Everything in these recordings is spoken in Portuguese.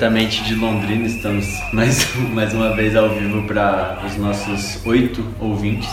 diretamente de Londrina, estamos mais, mais uma vez ao vivo para os nossos oito ouvintes.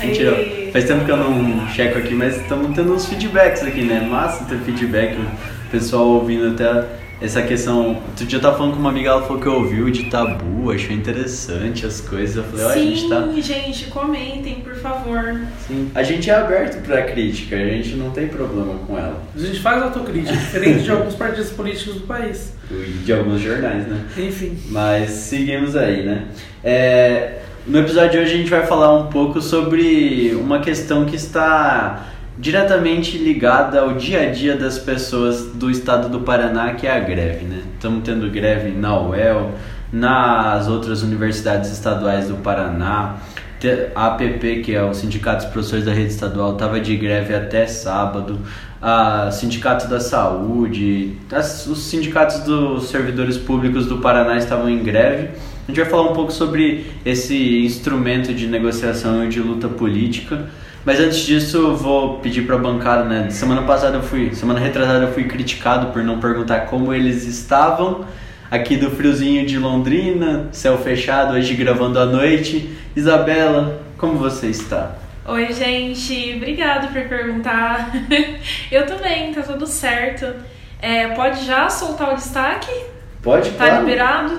Mentira, faz tempo que eu não checo aqui, mas estamos tendo uns feedbacks aqui, né? Massa ter feedback, o pessoal ouvindo até essa questão. Outro dia eu tava falando com uma amiga, ela falou que ouviu de tabu, achou interessante as coisas. Eu falei, ó, a gente tá. Sim, gente, comentem, por favor. Sim. A gente é aberto pra crítica, a gente não tem problema com ela. A gente faz autocrítica, diferente de alguns partidos políticos do país. E de alguns jornais, né? Enfim. Mas seguimos aí, né? É, no episódio de hoje a gente vai falar um pouco sobre uma questão que está diretamente ligada ao dia a dia das pessoas do estado do Paraná, que é a greve, né? Estamos tendo greve na UEL, nas outras universidades estaduais do Paraná. A APP, que é o Sindicato dos Professores da Rede Estadual, estava de greve até sábado. A Sindicato da Saúde, as, os sindicatos dos servidores públicos do Paraná estavam em greve. A gente vai falar um pouco sobre esse instrumento de negociação e de luta política. Mas antes disso, eu vou pedir para a bancada, né? Semana passada eu fui, semana retrasada eu fui criticado por não perguntar como eles estavam. Aqui do friozinho de Londrina, céu fechado, hoje gravando à noite. Isabela, como você está? Oi, gente, obrigado por perguntar. eu também, tá tudo certo. É, pode já soltar o destaque? Pode, Tá claro. liberado?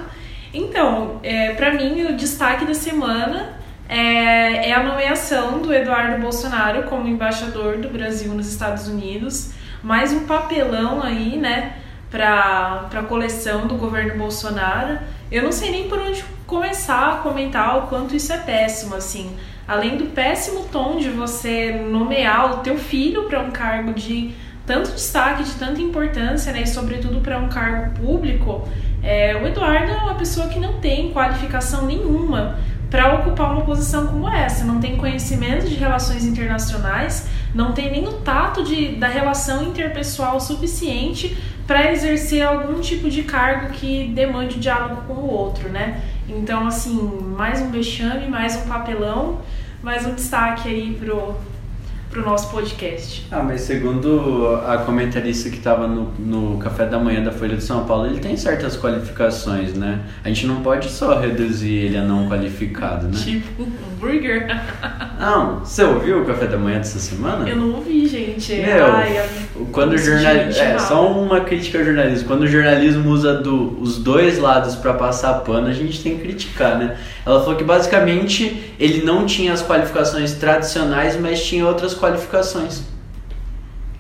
Então, é, para mim, o destaque da semana é, é a nomeação do Eduardo Bolsonaro como embaixador do Brasil nos Estados Unidos. Mais um papelão aí, né, para a coleção do governo Bolsonaro. Eu não sei nem por onde começar a comentar o quanto isso é péssimo, assim. Além do péssimo tom de você nomear o teu filho para um cargo de tanto destaque, de tanta importância, né, e sobretudo para um cargo público, é, o Eduardo é uma pessoa que não tem qualificação nenhuma para ocupar uma posição como essa, não tem conhecimento de relações internacionais, não tem nem o tato de, da relação interpessoal suficiente para exercer algum tipo de cargo que demande diálogo com o outro, né? Então, assim, mais um vexame, mais um papelão, mais um destaque aí pro, pro nosso podcast. Ah, mas segundo a comentarista que estava no, no café da manhã da Folha de São Paulo, ele tem certas qualificações, né? A gente não pode só reduzir ele a não qualificado, né? Tipo, um burger. Não, você ouviu o café da manhã dessa semana? Eu não ouvi, gente. Meu, Ai, eu- Quando o jornalismo. É, só uma crítica ao jornalismo. Quando o jornalismo usa do, os dois lados pra passar pano, a gente tem que criticar, né? Ela falou que basicamente ele não tinha as qualificações tradicionais, mas tinha outras qualificações.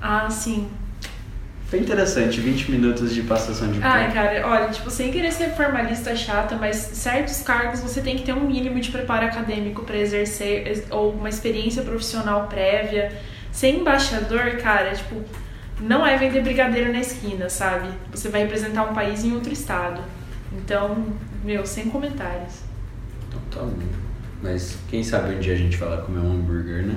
Ah, sim. Foi interessante, 20 minutos de passação de Ai, pano. cara, olha, tipo, sem querer ser formalista chata, mas certos cargos você tem que ter um mínimo de preparo acadêmico pra exercer ex- ou uma experiência profissional prévia. Ser embaixador, cara, tipo, não é vender brigadeiro na esquina, sabe? Você vai representar um país em outro estado. Então, meu, sem comentários. Então tá bom. Mas quem sabe um dia a gente vai lá comer um hambúrguer, né?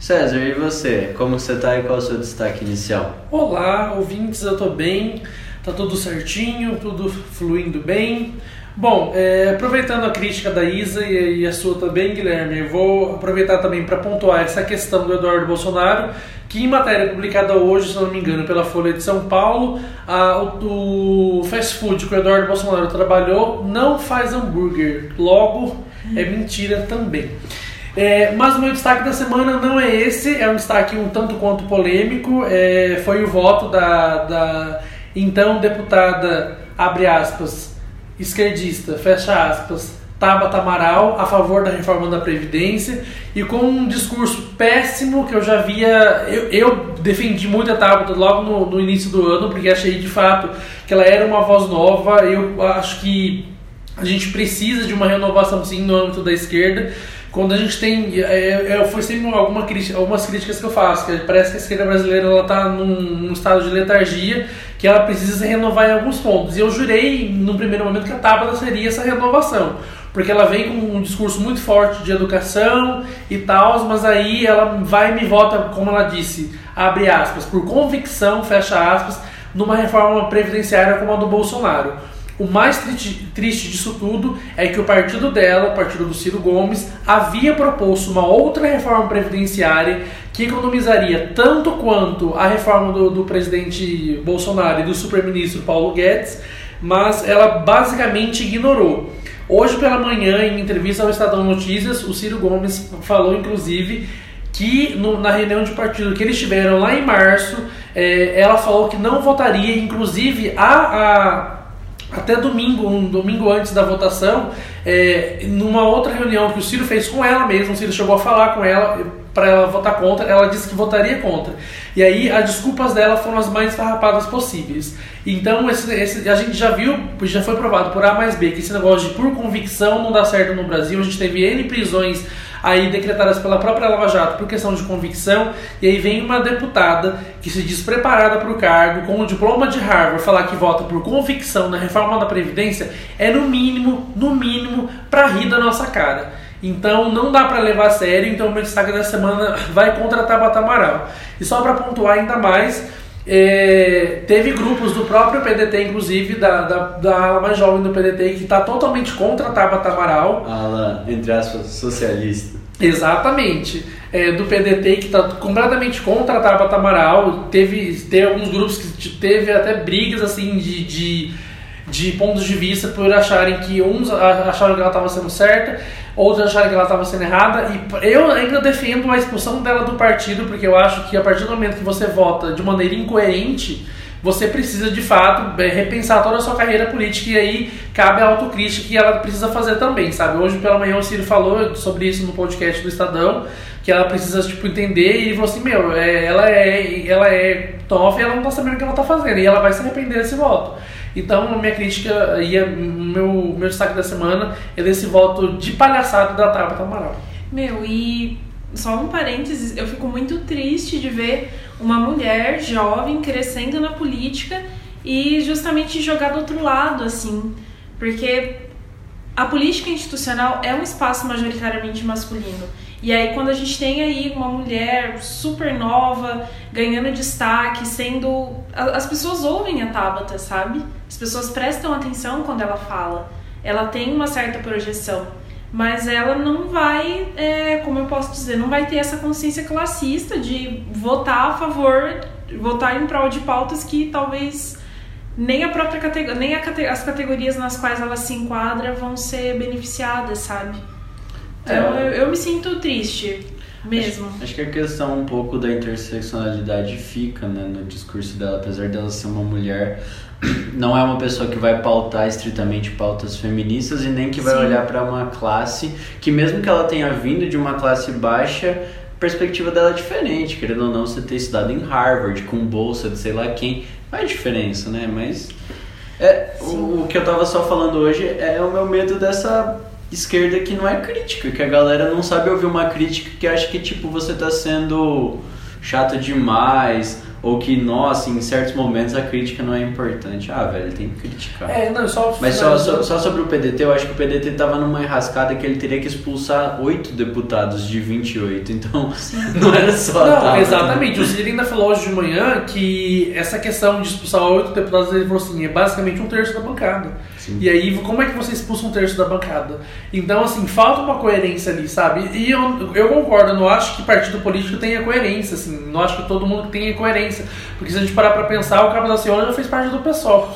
César, e você? Como você tá e qual é o seu destaque inicial? Olá, ouvintes, eu tô bem, tá tudo certinho, tudo fluindo bem. Bom, é, aproveitando a crítica da Isa e, e a sua também, Guilherme, eu vou aproveitar também para pontuar essa questão do Eduardo Bolsonaro, que em matéria publicada hoje, se não me engano, pela Folha de São Paulo, a- o, o fast food que o Eduardo Bolsonaro trabalhou não faz hambúrguer, logo é mentira também. É, mas o meu destaque da semana não é esse, é um destaque um tanto quanto polêmico. é, foi o voto da, da então deputada, abre aspas, esquerdista, fecha aspas, Tabata Amaral, a favor da reforma da Previdência e com um discurso péssimo que eu já via. Eu, eu defendi muito a Tabata logo no, no início do ano, porque achei de fato que ela era uma voz nova. Eu acho que a gente precisa de uma renovação sim no âmbito da esquerda. Quando a gente tem. É, é, foi sempre alguma algumas críticas que eu faço, que parece que a esquerda brasileira está num, num estado de letargia, que ela precisa se renovar em alguns pontos. E eu jurei, no primeiro momento, que a Tabata seria essa renovação. Porque ela vem com um discurso muito forte de educação e tal, mas aí ela vai e me vota, como ela disse, abre aspas, por convicção, fecha aspas, numa reforma previdenciária como a do Bolsonaro. O mais triste, triste disso tudo é que o partido dela, o partido do Ciro Gomes, havia proposto uma outra reforma previdenciária que economizaria tanto quanto a reforma do, do presidente Bolsonaro e do super-ministro Paulo Guedes, mas ela basicamente ignorou. Hoje pela manhã, em entrevista ao Estadão Notícias, o Ciro Gomes falou, inclusive, que no, na reunião de partido que eles tiveram lá em março, é, ela falou que não votaria, inclusive a, a até domingo, um domingo antes da votação, é, numa outra reunião que o Ciro fez com ela mesmo, o Ciro chegou a falar com ela para ela votar contra, ela disse que votaria contra. E aí as desculpas dela foram as mais farrapadas possíveis. Então esse, esse, a gente já viu, já foi provado por A mais B que esse negócio de por convicção não dá certo no Brasil. A gente teve N prisões aí decretadas pela própria Lava Jato por questão de convicção, e aí vem uma deputada que se diz preparada para o cargo, com o diploma de Harvard, falar que vota por convicção na reforma da Previdência, é no mínimo, no mínimo, para rir da nossa cara. Então não dá para levar a sério, então o meu destaque da semana vai contra a Tabata Amaral. E só para pontuar ainda mais, é, teve grupos do próprio PDT, inclusive, da, da, da ala mais jovem do PDT, que está totalmente contra a Tabata Amaral. Ala, entre aspas, socialista. Exatamente. É, do PDT que está completamente contra a Tabata Amaral. Teve, teve alguns grupos que teve até brigas assim de, de, de pontos de vista por acharem que uns acharam que ela estava sendo certa outros acharam que ela estava sendo errada. E eu ainda defendo a expulsão dela do partido, porque eu acho que a partir do momento que você vota de maneira incoerente, você precisa de fato repensar toda a sua carreira política e aí cabe a autocrítica que ela precisa fazer também, sabe? Hoje pela manhã o Ciro falou sobre isso no podcast do Estadão, que ela precisa tipo entender e ele falou assim, meu, é, ela é ela é tofa e ela não tá sabendo o que ela tá fazendo e ela vai se arrepender desse voto. Então, minha crítica e meu, meu destaque da semana é desse voto de palhaçada da Tabata Amaral. Meu, e só um parênteses, eu fico muito triste de ver uma mulher jovem crescendo na política e justamente jogar do outro lado, assim. Porque a política institucional é um espaço majoritariamente masculino. E aí quando a gente tem aí uma mulher super nova, ganhando destaque, sendo. As pessoas ouvem a Tabata, sabe? As pessoas prestam atenção quando ela fala. Ela tem uma certa projeção. Mas ela não vai, é, como eu posso dizer, não vai ter essa consciência classista de votar a favor, votar em prol de pautas que talvez nem a própria categoria, nem a, as categorias nas quais ela se enquadra vão ser beneficiadas, sabe? Então é. eu, eu, me sinto triste mesmo. Acho, acho, que a questão um pouco da interseccionalidade fica né, no discurso dela, apesar dela ser uma mulher, não é uma pessoa que vai pautar estritamente pautas feministas e nem que vai Sim. olhar para uma classe que mesmo que ela tenha vindo de uma classe baixa, a perspectiva dela é diferente, querendo ou não, você ter estudado em Harvard com bolsa de sei lá quem, faz diferença, né? Mas é, o, o que eu tava só falando hoje é o meu medo dessa esquerda que não é crítica, que a galera não sabe ouvir uma crítica que acha que tipo você tá sendo chato demais ou que, nossa, em certos momentos a crítica não é importante. Ah, velho, tem que criticar. É, não, só Mas só, só, só, sobre o PDT, eu acho que o PDT tava numa enrascada que ele teria que expulsar oito deputados de 28, então não era só. Não, tava, exatamente. Né? O Ciro ainda falou hoje de manhã que essa questão de expulsar oito deputados, ele falou assim, é basicamente um terço da bancada. E aí, como é que você expulsa um terço da bancada? Então, assim, falta uma coerência ali, sabe? E eu, eu concordo, eu não acho que partido político tenha coerência, assim, não acho que todo mundo tenha coerência. Porque se a gente parar pra pensar, o Cabo da Ciolo já fez parte do PSOL.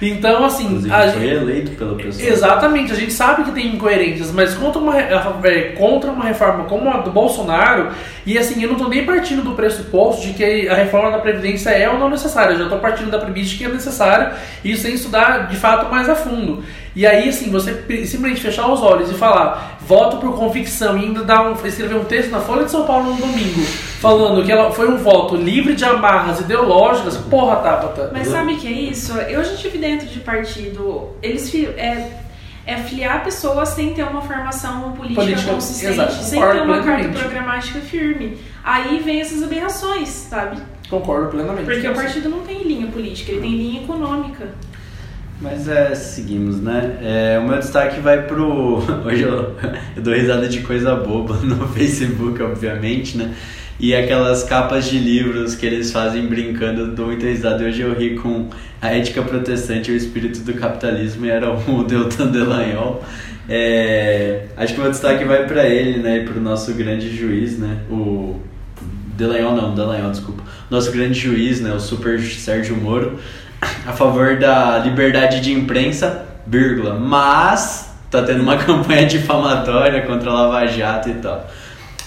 Então, assim. Inclusive, a foi gente... eleito pelo PSOL. Exatamente, a gente sabe que tem incoerências, mas contra uma, é, contra uma reforma como a do Bolsonaro, e assim, eu não tô nem partindo do pressuposto de que a reforma da Previdência é ou não necessária, eu já tô partindo da premissa de que é necessário, e sem estudar de fato mais a fundo. E aí, assim, você simplesmente fechar os olhos e falar, voto por convicção, e ainda dar um, escrever um texto na Folha de São Paulo no domingo, falando que ela foi um voto livre de amarras ideológicas, porra, Tabata. Mas sabe o que é isso? Eu já tive dentro de partido, eles é, é filiar pessoas sem ter uma formação política, política consistente, exato, sem ter uma carta programática firme. Aí vem essas aberrações, sabe? Concordo plenamente. Porque o partido não tem linha política, ele tem linha econômica. Mas é, seguimos, né? É, o meu destaque vai pro. Hoje eu, eu dou risada de coisa boba no Facebook, obviamente, né? E aquelas capas de livros que eles fazem brincando, eu dou muita risada. Hoje eu ri com A Ética Protestante e o Espírito do Capitalismo, e era o Deltan Delagnol. É, acho que o meu destaque vai para ele, né? E pro nosso grande juiz, né? O. Delanhol não, Delanhol, desculpa. Nosso grande juiz, né? O super Sérgio Moro. A favor da liberdade de imprensa, vírgula, mas tá tendo uma campanha difamatória contra a Lava Jato e tal.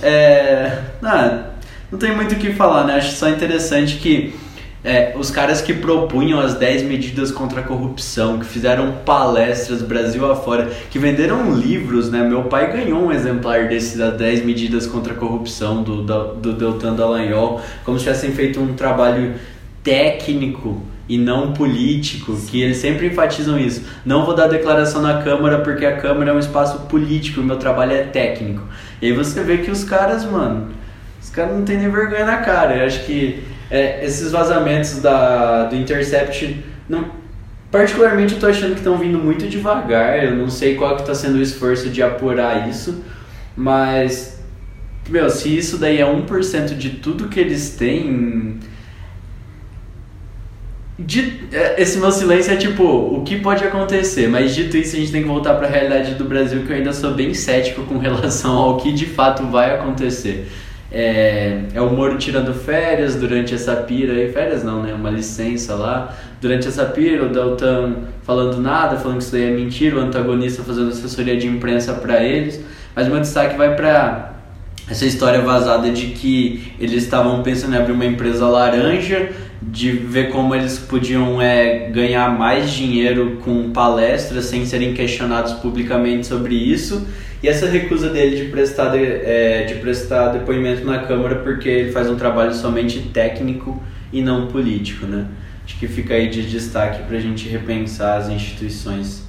É, não, não tem muito o que falar, né? Acho só interessante que é, os caras que propunham as 10 medidas contra a corrupção, que fizeram palestras Brasil afora, que venderam livros, né? Meu pai ganhou um exemplar desses das 10 medidas contra a corrupção do, do, do Deltan Dallagnol, como se tivessem feito um trabalho técnico e não político, que eles sempre enfatizam isso. Não vou dar declaração na Câmara porque a Câmara é um espaço político, o meu trabalho é técnico. E aí você vê que os caras, mano, os caras não tem nem vergonha na cara. Eu acho que é, esses vazamentos da, do Intercept, não, particularmente eu tô achando que estão vindo muito devagar. Eu não sei qual que está sendo o esforço de apurar isso, mas, meu, se isso daí é 1% de tudo que eles têm. De, é, esse meu silêncio é tipo, o que pode acontecer? Mas dito isso, a gente tem que voltar para a realidade do Brasil, que eu ainda sou bem cético com relação ao que de fato vai acontecer. É, é o Moro tirando férias durante essa pira aí, férias não, né? Uma licença lá. Durante essa pira, o Deltan falando nada, falando que isso daí é mentira, o antagonista fazendo assessoria de imprensa para eles. Mas meu destaque vai para essa história vazada de que eles estavam pensando em abrir uma empresa laranja, de ver como eles podiam é, ganhar mais dinheiro com palestras sem serem questionados publicamente sobre isso. E essa recusa dele de prestar, de, é, de prestar depoimento na Câmara porque ele faz um trabalho somente técnico e não político, né? Acho que fica aí de destaque para a gente repensar as instituições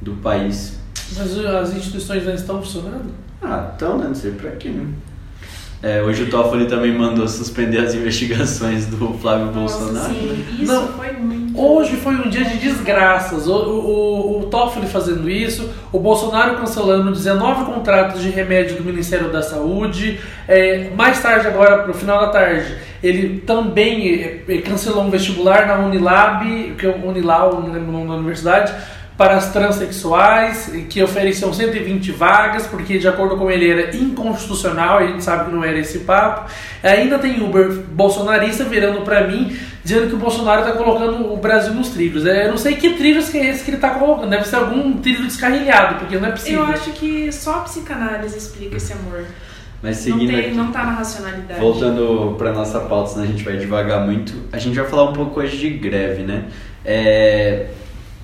do país. Mas as instituições ainda estão funcionando? Ah, estão, né? Não sei para quê, né? É, hoje o Toffoli também mandou suspender as investigações do Flávio Nossa, Bolsonaro. Sim, isso Não, foi muito. Hoje foi um dia de desgraças. O, o, o Toffoli fazendo isso, o Bolsonaro cancelando 19 contratos de remédio do Ministério da Saúde. É, mais tarde, agora, pro final da tarde, ele também é, cancelou um vestibular na Unilab, que é o Unilau, não lembro o nome da universidade, para as transexuais, que ofereciam 120 vagas, porque de acordo com ele era inconstitucional, a gente sabe que não era esse papo. Ainda tem Uber bolsonarista virando para mim, dizendo que o Bolsonaro está colocando o Brasil nos trilhos. É, eu não sei que trilhos que é esse que ele está colocando, deve ser algum trilho descarrilhado, porque não é possível. Eu acho que só a psicanálise explica esse amor. Mas seguindo não, tem, aqui, não tá na racionalidade. voltando para nossa pauta, senão a gente vai devagar muito. A gente vai falar um pouco hoje de greve, né? É,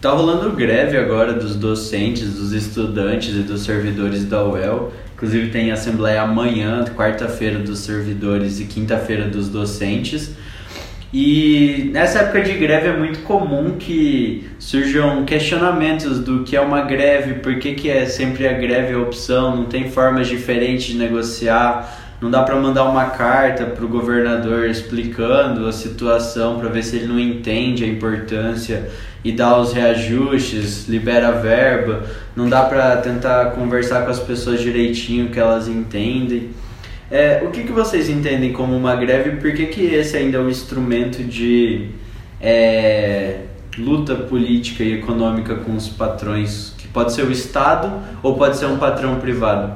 Tá rolando greve agora dos docentes, dos estudantes e dos servidores da UEL. Inclusive tem assembleia amanhã, quarta-feira dos servidores e quinta-feira dos docentes. E nessa época de greve é muito comum que surjam questionamentos do que é uma greve, por que, que é sempre a greve a opção, não tem formas diferentes de negociar, não dá para mandar uma carta para o governador explicando a situação para ver se ele não entende a importância e dá os reajustes, libera verba, não dá para tentar conversar com as pessoas direitinho que elas entendem. É, o que, que vocês entendem como uma greve e por que, que esse ainda é um instrumento de é, luta política e econômica com os patrões, que pode ser o Estado ou pode ser um patrão privado?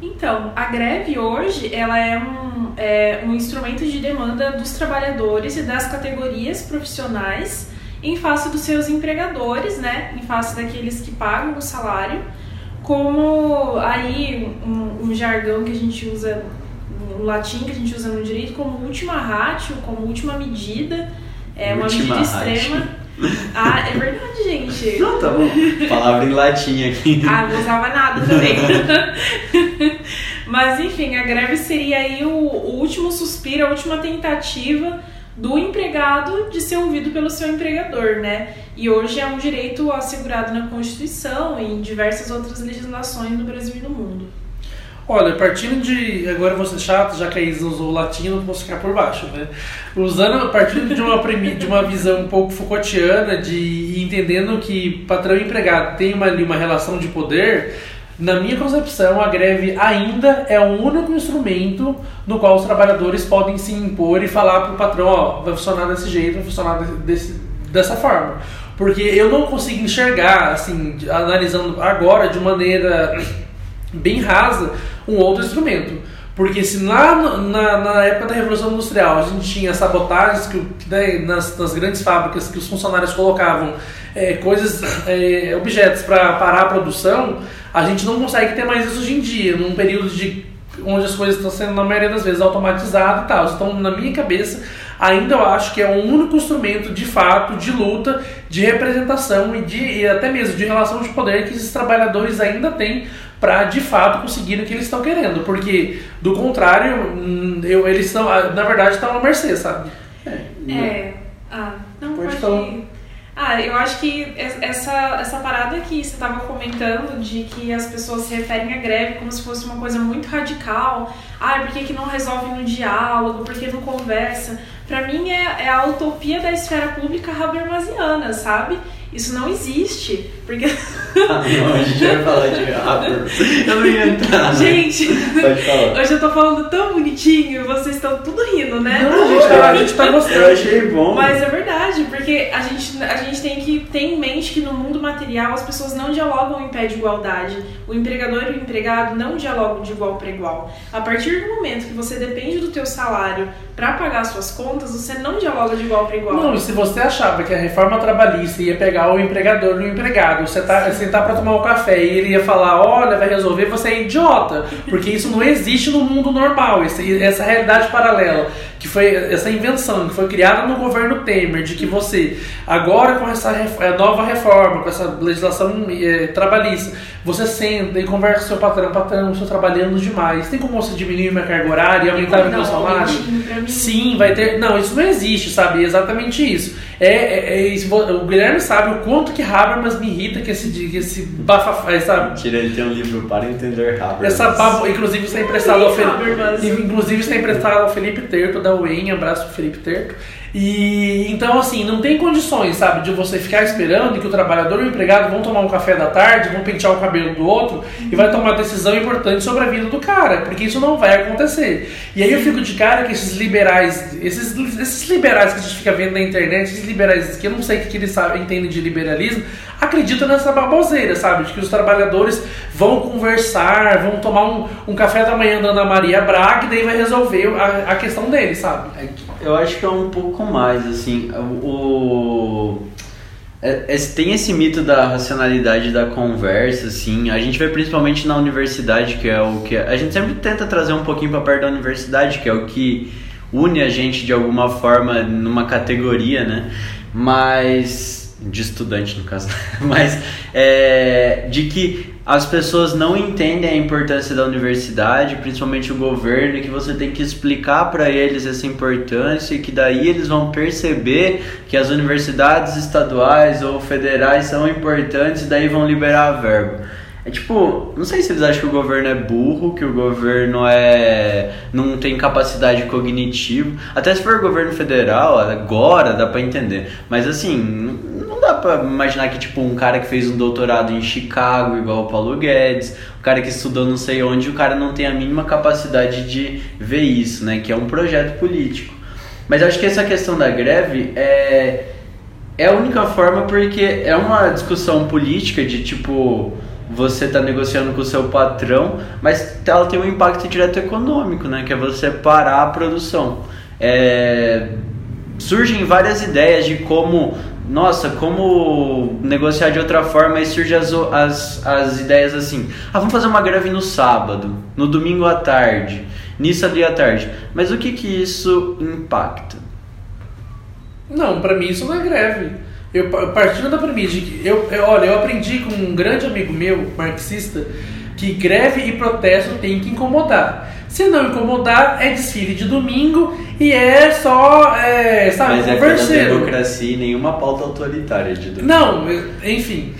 Então, a greve hoje ela é um, é um instrumento de demanda dos trabalhadores e das categorias profissionais em face dos seus empregadores, né? Em face daqueles que pagam o salário, como aí um, um jargão que a gente usa, um latim que a gente usa no direito, como última ratio, como última medida, é uma Última medida extrema. Ah, é verdade, gente. Não, tá bom. Palavra em latim aqui. Ah, não usava nada também. Mas enfim, a greve seria aí o, o último suspiro, a última tentativa do empregado de ser ouvido pelo seu empregador, né? E hoje é um direito assegurado na Constituição e em diversas outras legislações do Brasil e do mundo. Olha, partindo de. Agora eu vou ser chato, já que a Isa usou o latim, não posso ficar por baixo, né? Usando, partindo de uma, de uma visão um pouco Foucaultiana, de entendendo que patrão e empregado tem uma, ali uma relação de poder, na minha concepção, a greve ainda é o único instrumento no qual os trabalhadores podem se impor e falar para o patrão: ó, vai funcionar desse jeito, vai funcionar desse, dessa forma. Porque eu não consigo enxergar, assim, analisando agora de maneira bem rasa, um outro instrumento. Porque se lá na, na época da Revolução Industrial a gente tinha sabotagens que, né, nas, nas grandes fábricas que os funcionários colocavam é, coisas, é, objetos para parar a produção, a gente não consegue ter mais isso hoje em dia, num período de onde as coisas estão sendo, na maioria das vezes, automatizadas e tal. Então, na minha cabeça, ainda eu acho que é o único instrumento de fato de luta, de representação e, de, e até mesmo de relação de poder que esses trabalhadores ainda têm para de fato conseguir o que eles estão querendo. Porque, do contrário, hum, eu, eles estão, na verdade, estão à mercê, sabe? É. Ah, não Pode pode. Ah, eu acho que es- essa, essa parada que você estava comentando de que as pessoas se referem à greve como se fosse uma coisa muito radical. Ah, por que, que não resolve no diálogo? Por que não conversa? Pra mim é, é a utopia da esfera pública habermasiana, sabe? Isso não existe. Porque. Ah, não, a gente vai falar de Haber. Eu não ia entrar. né? Gente, hoje eu tô falando tão bonitinho e vocês estão tudo rindo, né? Não, a gente tá, a gente tá Eu gostando. achei bom. Mas é verdade, porque a gente, a gente tem que ter em mente que no mundo material as pessoas não dialogam em pé de igualdade. O empregador e o empregado não dialogam de igual para igual. A partir do momento que você depende do teu salário para pagar suas contas, você não dialoga de igual para igual. Não, e se você achava que a reforma trabalhista ia pegar o empregador e o empregado, você tá, sentar pra tomar um café e ele ia falar, olha, vai resolver, você é idiota. Porque isso não existe no mundo normal, essa realidade paralela, que foi essa invenção que foi criada no governo Temer, de que você, agora com essa ref- eh, nova reforma, com essa legislação eh, trabalhista, você senta e conversa com seu patrão, patrão, estou trabalhando demais, tem como você diminuir minha carga horária e aumentar o Não, meu salário? Sim, vai ter. Não, isso não existe, sabe? É exatamente isso. É, é- é isso. O Guilherme sabe o quanto que Habermas me irrita que esse, que esse bafafá, essa, Mentira, ele tem um livro para entender Haber. essa babo, inclusive está emprestado ao Habermas. Felipe. Inclusive está emprestado ao Felipe Terto da UEM, abraço Felipe Terto. E então assim, não tem condições, sabe, de você ficar esperando que o trabalhador e o empregado vão tomar um café da tarde, vão pentear o cabelo do outro e vai tomar decisão importante sobre a vida do cara, porque isso não vai acontecer. E aí eu fico de cara que esses liberais, esses, esses liberais que a gente fica vendo na internet, esses liberais que eu não sei o que, eles sabem, entendem de liberalismo, acreditam nessa baboseira, sabe? De que os trabalhadores vão conversar, vão tomar um, um café da manhã da Ana Maria Braga e daí vai resolver a, a questão deles, sabe? Eu acho que é um pouco mais, assim, o... é- é- tem esse mito da racionalidade da conversa, assim, a gente vê principalmente na universidade, que é o que... A gente sempre tenta trazer um pouquinho para perto da universidade, que é o que une a gente de alguma forma numa categoria, né? Mas... De estudante, no caso. Mas é, de que as pessoas não entendem a importância da universidade, principalmente o governo, que você tem que explicar para eles essa importância e que daí eles vão perceber que as universidades estaduais ou federais são importantes e daí vão liberar a verba. É tipo, não sei se eles acham que o governo é burro, que o governo é não tem capacidade cognitiva. Até se for governo federal, agora dá pra entender. Mas assim, não dá pra imaginar que tipo um cara que fez um doutorado em Chicago, igual o Paulo Guedes, o cara que estudou não sei onde, o cara não tem a mínima capacidade de ver isso, né? Que é um projeto político. Mas acho que essa questão da greve é é a única forma porque é uma discussão política de tipo você está negociando com o seu patrão, mas ela tem um impacto direto econômico, né? Que é você parar a produção. É, surgem várias ideias de como, nossa, como negociar de outra forma, e surgem as, as, as ideias assim, ah, vamos fazer uma greve no sábado, no domingo à tarde, nisso ali à tarde. Mas o que que isso impacta? Não, pra mim isso não é greve. Eu pa- partindo da premissa de que eu, eu- olha, eu aprendi com um grande amigo meu, marxista, que greve e protesto tem que incomodar. Se não incomodar, é desfile de domingo e é só, é, sabe, Mas é democracia e nenhuma pauta autoritária de domingo. Não, enfim.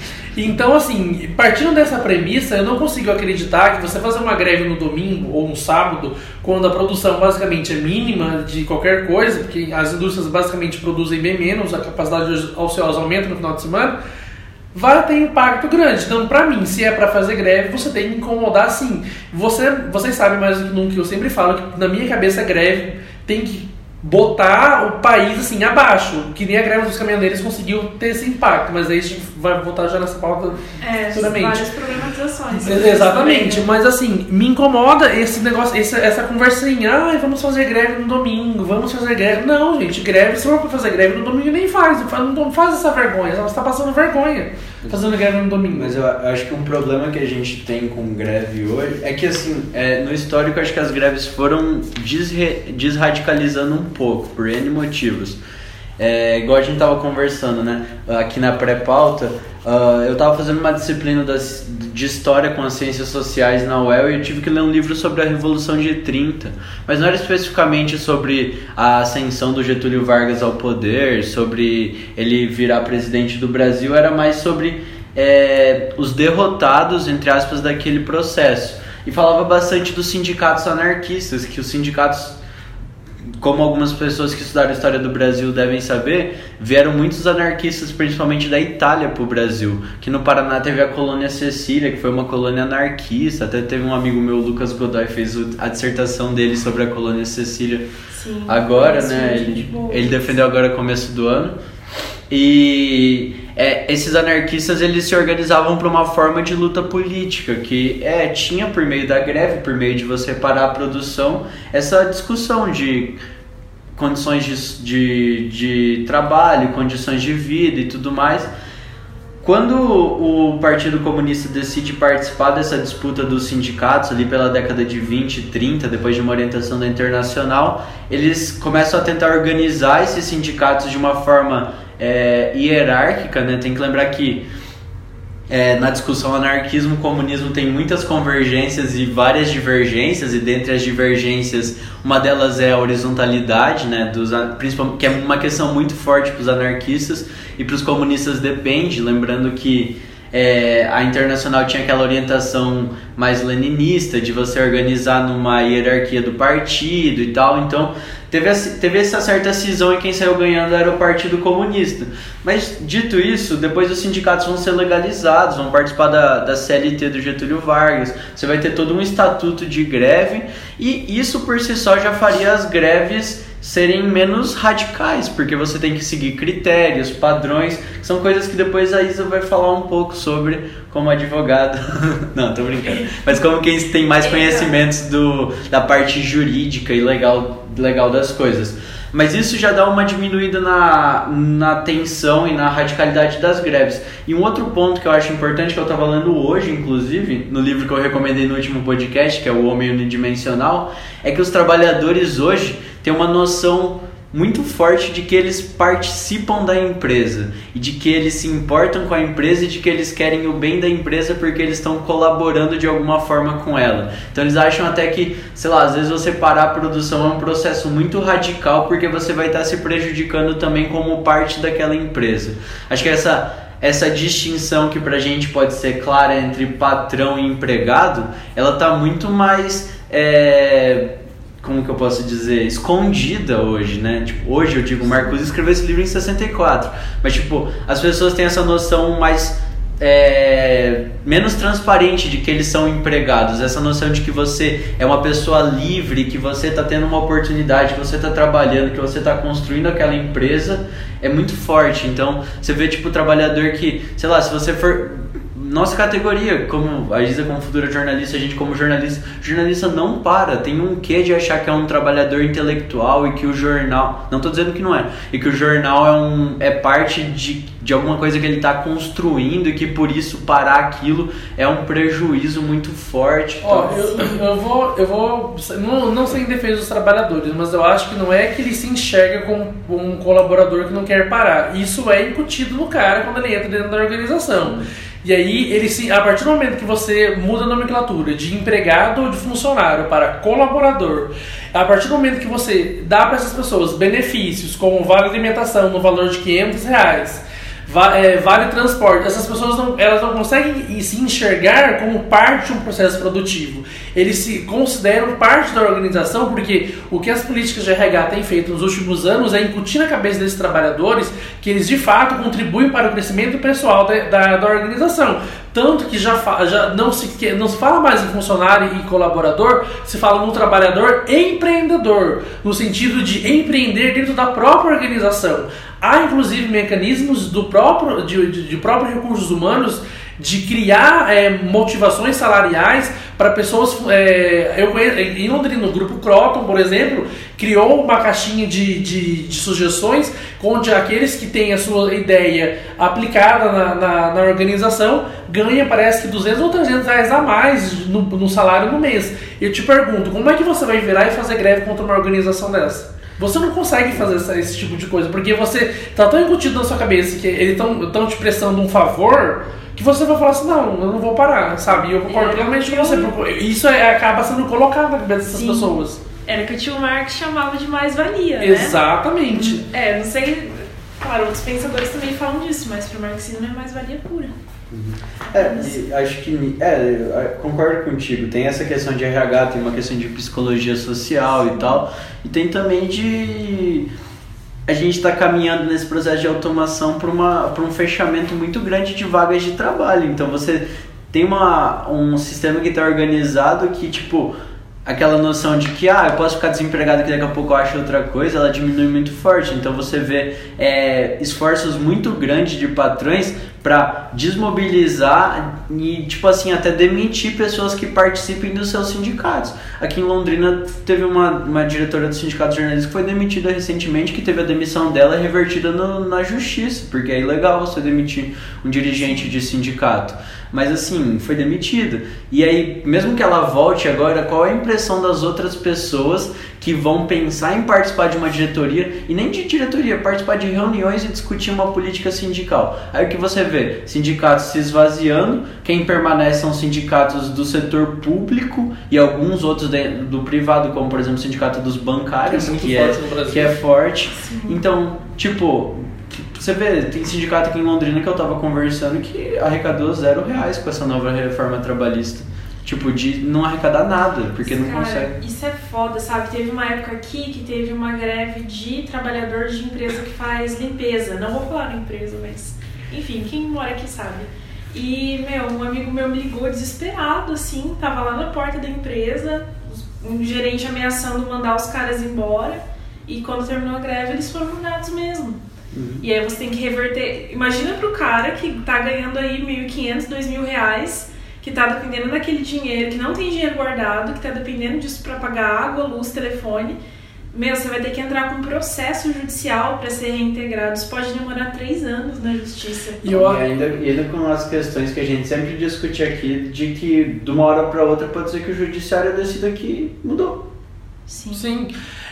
Então, assim, partindo dessa premissa, eu não consigo acreditar que você fazer uma greve no domingo ou no sábado, quando a produção basicamente é mínima de qualquer coisa, porque as indústrias basicamente produzem bem menos, a capacidade ociosa aumenta no final de semana, vai ter impacto grande. Então, pra mim, se é pra fazer greve, você tem que incomodar sim. Você, vocês sabem mais do que nunca, eu sempre falo que na minha cabeça greve tem que botar o país assim abaixo, que nem a greve dos caminhoneiros conseguiu ter esse impacto, mas aí a gente vai voltar já nessa pauta é, futuramente. várias problematizações. Exatamente, mas assim, me incomoda esse negócio, essa, essa conversinha, ai, vamos fazer greve no domingo, vamos fazer greve. Não, gente, greve, se for pra fazer greve no domingo, nem faz, não faz essa vergonha, você está passando vergonha fazendo greve no domingo. Mas eu acho que um problema que a gente tem com greve hoje é que, assim, é, no histórico, acho que as greves foram desre, desradicalizando um pouco, por N motivos. É, igual a gente tava conversando, né? Aqui na pré-pauta, uh, eu tava fazendo uma disciplina das, de História com as Ciências Sociais na UEL e eu tive que ler um livro sobre a Revolução de 30. Mas não era especificamente sobre a ascensão do Getúlio Vargas ao poder, sobre ele virar presidente do Brasil, era mais sobre é, os derrotados, entre aspas, daquele processo. E falava bastante dos sindicatos anarquistas, que os sindicatos como algumas pessoas que estudaram a história do Brasil devem saber, vieram muitos anarquistas, principalmente da Itália, para o Brasil. Que no Paraná teve a colônia Cecília, que foi uma colônia anarquista. Até teve um amigo meu, Lucas Godoy, fez a dissertação dele sobre a colônia Cecília. Sim, agora, né? Ele, ele defendeu agora começo do ano. E é, esses anarquistas eles se organizavam para uma forma de luta política que é, tinha por meio da greve, por meio de você parar a produção, essa discussão de condições de, de, de trabalho, condições de vida e tudo mais. Quando o Partido Comunista decide participar dessa disputa dos sindicatos ali pela década de 20, 30, depois de uma orientação da Internacional, eles começam a tentar organizar esses sindicatos de uma forma é, hierárquica, né? Tem que lembrar que é, na discussão anarquismo comunismo tem muitas convergências e várias divergências e dentre as divergências uma delas é a horizontalidade né? Dos principalmente que é uma questão muito forte para os anarquistas e para os comunistas depende. Lembrando que é, a internacional tinha aquela orientação mais leninista de você organizar numa hierarquia do partido e tal. Então Teve, teve essa certa cisão e quem saiu ganhando era o Partido Comunista. Mas, dito isso, depois os sindicatos vão ser legalizados, vão participar da, da CLT do Getúlio Vargas, você vai ter todo um estatuto de greve, e isso por si só já faria as greves serem menos radicais, porque você tem que seguir critérios, padrões, que são coisas que depois a Isa vai falar um pouco sobre como advogada. Não, tô brincando. Mas como quem tem mais conhecimentos do, da parte jurídica e legal, legal das coisas. Mas isso já dá uma diminuída na, na tensão e na radicalidade das greves. E um outro ponto que eu acho importante, que eu estava lendo hoje, inclusive, no livro que eu recomendei no último podcast, que é O Homem Unidimensional, é que os trabalhadores hoje têm uma noção muito forte de que eles participam da empresa e de que eles se importam com a empresa e de que eles querem o bem da empresa porque eles estão colaborando de alguma forma com ela. Então eles acham até que, sei lá, às vezes você parar a produção é um processo muito radical porque você vai estar se prejudicando também como parte daquela empresa. Acho que essa essa distinção que pra gente pode ser clara entre patrão e empregado, ela tá muito mais é, como que eu posso dizer, escondida hoje, né? Tipo, hoje eu digo, Marcos escreveu esse livro em 64, mas tipo, as pessoas têm essa noção mais é, menos transparente de que eles são empregados, essa noção de que você é uma pessoa livre, que você está tendo uma oportunidade, que você está trabalhando, que você está construindo aquela empresa, é muito forte. Então, você vê tipo o trabalhador que, sei lá, se você for nossa categoria, como a Isa como futura jornalista, a gente como jornalista, jornalista não para, tem um quê de achar que é um trabalhador intelectual e que o jornal, não estou dizendo que não é, e que o jornal é um é parte de, de alguma coisa que ele está construindo e que por isso parar aquilo é um prejuízo muito forte. Ó, eu, eu vou, eu vou não, não sei em defesa dos trabalhadores, mas eu acho que não é que ele se enxerga como um colaborador que não quer parar. Isso é incutido no cara quando ele entra dentro da organização. E aí, ele se, a partir do momento que você muda a nomenclatura de empregado ou de funcionário para colaborador, a partir do momento que você dá para essas pessoas benefícios, como vale alimentação no valor de 500 reais, vale transporte. Essas pessoas não, elas não conseguem se enxergar como parte de um processo produtivo. Eles se consideram parte da organização porque o que as políticas de RH têm feito nos últimos anos é incutir na cabeça desses trabalhadores que eles de fato contribuem para o crescimento pessoal da, da, da organização. Tanto que já, já não, se, não se fala mais em funcionário e colaborador, se fala no trabalhador empreendedor, no sentido de empreender dentro da própria organização. Há inclusive mecanismos do próprio, de, de, de próprios recursos humanos de criar é, motivações salariais para pessoas. É, eu conheço, em Londrina, o grupo Croton, por exemplo, criou uma caixinha de, de, de, sugestões onde aqueles que têm a sua ideia aplicada na, na, na, organização ganha, parece que 200 ou 300 reais a mais no, no salário no mês. Eu te pergunto, como é que você vai virar e fazer greve contra uma organização dessa? Você não consegue fazer essa, esse tipo de coisa, porque você tá tão incutido na sua cabeça que eles estão te prestando um favor que você vai falar assim, não, eu não vou parar, sabe? E eu concordo é, plenamente com você. Porque isso é, acaba sendo colocado na cabeça dessas Sim. pessoas. Era que o tio Marx chamava de mais-valia, né? Exatamente. É, não sei. Claro, outros pensadores também falam disso, mas para o marxismo é mais-valia pura. Uhum. É, acho que é, concordo contigo. Tem essa questão de RH, tem uma questão de psicologia social e tal, e tem também de a gente está caminhando nesse processo de automação para um fechamento muito grande de vagas de trabalho. Então você tem uma, um sistema que está organizado que, tipo, aquela noção de que, ah, eu posso ficar desempregado que daqui a pouco eu acho outra coisa, ela diminui muito forte. Então você vê é, esforços muito grandes de patrões para desmobilizar e, tipo assim, até demitir pessoas que participem dos seus sindicatos. Aqui em Londrina teve uma, uma diretora do sindicato de jornalistas que foi demitida recentemente, que teve a demissão dela revertida no, na justiça, porque é ilegal você demitir um dirigente de sindicato. Mas assim, foi demitida. E aí, mesmo que ela volte agora, qual é a impressão das outras pessoas que vão pensar em participar de uma diretoria e nem de diretoria, participar de reuniões e discutir uma política sindical. Aí o que você vê? Sindicatos se esvaziando, quem permanece são sindicatos do setor público e alguns outros do privado, como por exemplo o sindicato dos bancários, que é, que é, que é forte. Sim. Então, tipo, você vê, tem sindicato aqui em Londrina que eu tava conversando que arrecadou zero reais com essa nova reforma trabalhista. Tipo, de não arrecadar nada, porque Cara, não consegue. Isso é foda, sabe? Teve uma época aqui que teve uma greve de trabalhadores de empresa que faz limpeza. Não vou falar na empresa, mas. Enfim, quem mora aqui sabe. E, meu, um amigo meu me ligou desesperado, assim, tava lá na porta da empresa, um gerente ameaçando mandar os caras embora. E quando terminou a greve, eles foram mandados mesmo. Uhum. E aí você tem que reverter. Imagina pro cara que tá ganhando aí 1.500, 2.000 reais que está dependendo daquele dinheiro, que não tem dinheiro guardado, que está dependendo disso para pagar água, luz, telefone, meu, você vai ter que entrar com um processo judicial para ser reintegrado. Isso pode demorar três anos na justiça. E, eu... e ainda, ainda com as questões que a gente sempre discute aqui, de que de uma hora para outra pode ser que o judiciário decida que mudou. Sim. Sim.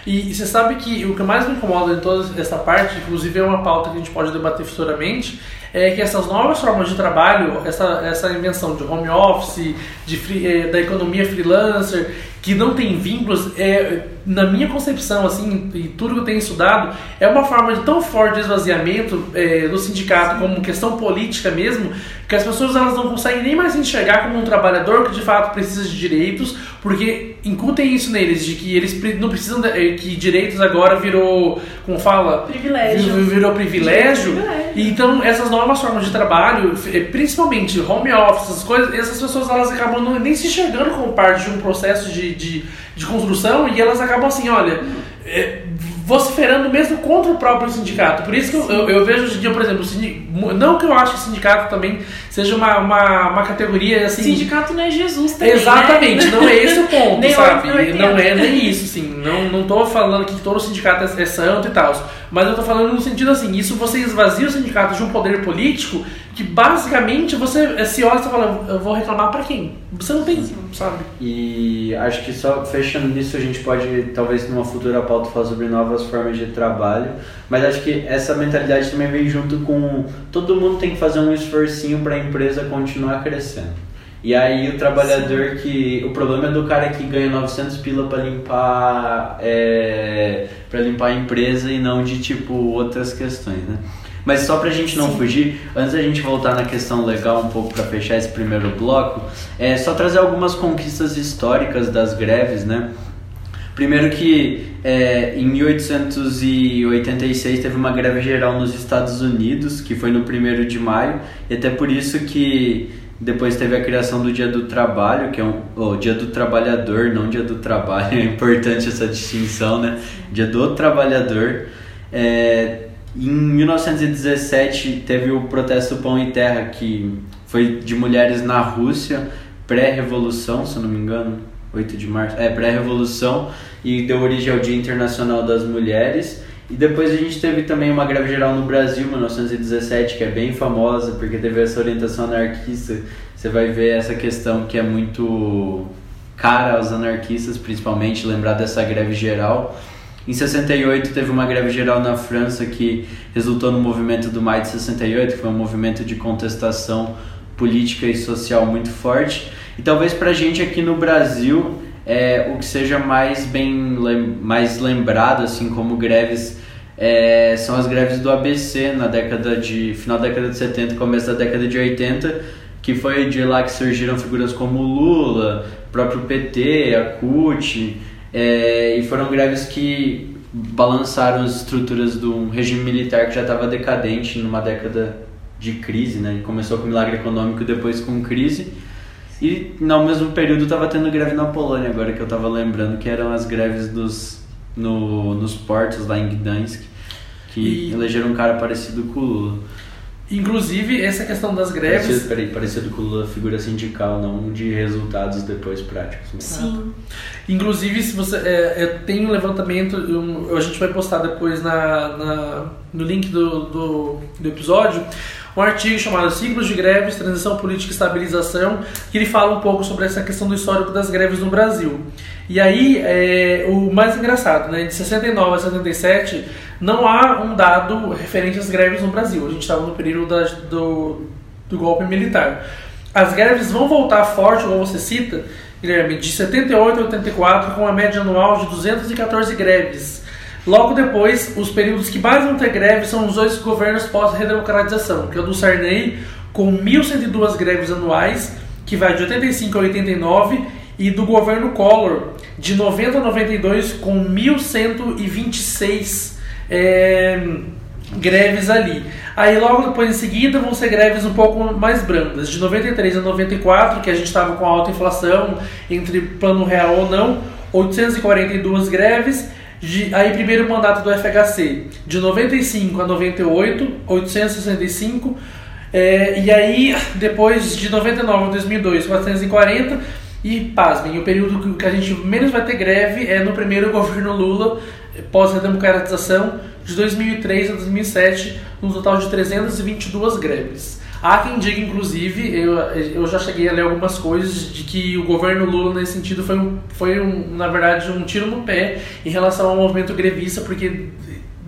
E, você sabe que o que mais me incomoda em toda essa parte, inclusive é uma pauta que a gente pode debater futuramente, é que essas novas formas de trabalho, essa, essa invenção de home office, de free, é, da economia freelancer, que não tem vínculos, é, na minha concepção, assim, e tudo que eu tenho estudado, é uma forma de tão forte de esvaziamento é, do sindicato como questão política mesmo, que as pessoas elas não conseguem nem mais enxergar como um trabalhador que de fato precisa de direitos, porque incutem isso neles, de que eles não precisam, de, é, que direitos agora virou, como fala? Privilégio. Virou privilégio. privilégio. Então, essas novas formas de trabalho, é, principalmente home office, essas coisas, essas pessoas elas acabam nem se enxergando como parte de um processo de de, de construção e elas acabam assim, olha, é, vociferando mesmo contra o próprio sindicato. Por isso que eu, eu, eu, vejo hoje em dia, por exemplo, não que eu acho que sindicato também seja uma, uma, uma categoria assim. Sindicato não é Jesus também. Né? Exatamente, né? não é esse o ponto, sabe? Não é nem isso, assim. Não, não tô falando que todo sindicato é, é santo e tal. Mas eu tô falando no sentido assim, isso você esvazia o sindicato de um poder político que basicamente você se olha e você fala, eu vou reclamar para quem? Você não tem, sabe? E acho que só fechando nisso a gente pode, talvez numa futura pauta, falar sobre novas formas de trabalho, mas acho que essa mentalidade também vem junto com todo mundo tem que fazer um esforcinho para a empresa continuar crescendo. E aí o trabalhador Sim. que. O problema é do cara que ganha 900 pila para limpar. É, para limpar a empresa e não de tipo outras questões, né? Mas só pra gente não Sim. fugir, antes da gente voltar na questão legal um pouco para fechar esse primeiro bloco, é só trazer algumas conquistas históricas das greves, né? Primeiro que é, em 1886 teve uma greve geral nos Estados Unidos, que foi no 1 de maio, e até por isso que Depois teve a criação do Dia do Trabalho, que é um. Oh, Dia do Trabalhador, não Dia do Trabalho. É importante essa distinção, né? Dia do Trabalhador. É, em 1917 teve o protesto Pão e Terra, que foi de mulheres na Rússia, pré-revolução, se não me engano, 8 de março, é pré-revolução, e deu origem ao Dia Internacional das Mulheres. E depois a gente teve também uma greve geral no Brasil, 1917, que é bem famosa, porque teve essa orientação anarquista. Você vai ver essa questão que é muito cara aos anarquistas, principalmente, lembrar dessa greve geral. Em 68 teve uma greve geral na França que resultou no movimento do Maio de 68, que foi um movimento de contestação política e social muito forte. E talvez para a gente aqui no Brasil é, o que seja mais bem mais lembrado assim como greves é, são as greves do ABC na década de final da década de 70 começo da década de 80 que foi de lá que surgiram figuras como Lula próprio PT a CUT é, e foram greves que balançaram as estruturas de um regime militar que já estava decadente numa década de crise né começou com milagre econômico depois com crise e no mesmo período estava tendo greve na Polônia, agora que eu estava lembrando, que eram as greves dos, no, nos portos lá em Gdansk, que e... elegeram um cara parecido com o Lula. Inclusive, essa questão das greves. Parecido, peraí, parecido com o Lula, figura sindical, não de resultados depois práticos. Sim. Inclusive, se você é, tem um levantamento, um, a gente vai postar depois na, na no link do, do, do episódio, um artigo chamado Ciclos de Greves, Transição Política e Estabilização, que ele fala um pouco sobre essa questão do histórico das greves no Brasil. E aí, é, o mais engraçado, né, de 69 a 77, não há um dado referente às greves no Brasil. A gente estava no período da, do, do golpe militar. As greves vão voltar forte, como você cita, Guilherme, de 78 a 84, com uma média anual de 214 greves Logo depois, os períodos que mais vão ter greve são os dois governos pós-redemocratização, que é o do Sarney, com 1.102 greves anuais, que vai de 85 a 89, e do governo Collor, de 90 a 92, com 1.126 é, greves ali. Aí logo depois em seguida vão ser greves um pouco mais brandas, de 93 a 94, que a gente estava com alta inflação, entre plano real ou não, 842 greves, de, aí, primeiro mandato do FHC, de 95 a 98, 865. É, e aí, depois de 99 a 2002, 440. E, pasmem, o período que a gente menos vai ter greve é no primeiro governo Lula, pós-redemocratização, de 2003 a 2007, um total de 322 greves. Há quem diga, inclusive, eu, eu já cheguei a ler algumas coisas de que o governo Lula, nesse sentido, foi, foi um, na verdade, um tiro no pé em relação ao movimento grevista, porque,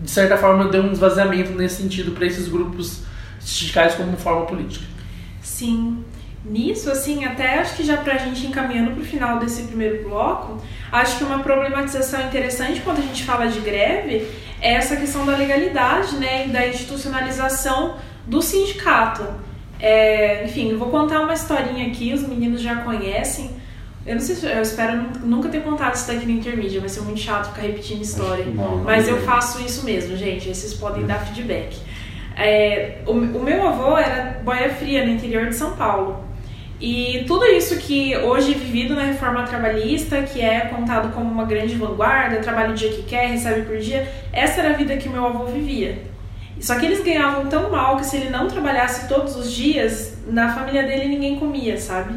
de certa forma, deu um esvaziamento nesse sentido para esses grupos sindicais como forma política. Sim. Nisso, assim, até acho que já para a gente encaminhando para o final desse primeiro bloco, acho que uma problematização interessante quando a gente fala de greve é essa questão da legalidade, né, e da institucionalização do sindicato. É, enfim, eu vou contar uma historinha aqui, os meninos já conhecem. Eu não sei se eu espero nunca ter contado isso daqui no intermídia, vai ser muito chato ficar repetindo história. Não, mas eu faço isso mesmo, gente. Vocês podem dar feedback. É, o, o, meu avô era boia fria no interior de São Paulo. E tudo isso que hoje é vivido na reforma trabalhista, que é contado como uma grande vanguarda, trabalha o dia que quer, recebe por dia, essa era a vida que meu avô vivia. Só que eles ganhavam tão mal que se ele não trabalhasse todos os dias, na família dele ninguém comia, sabe?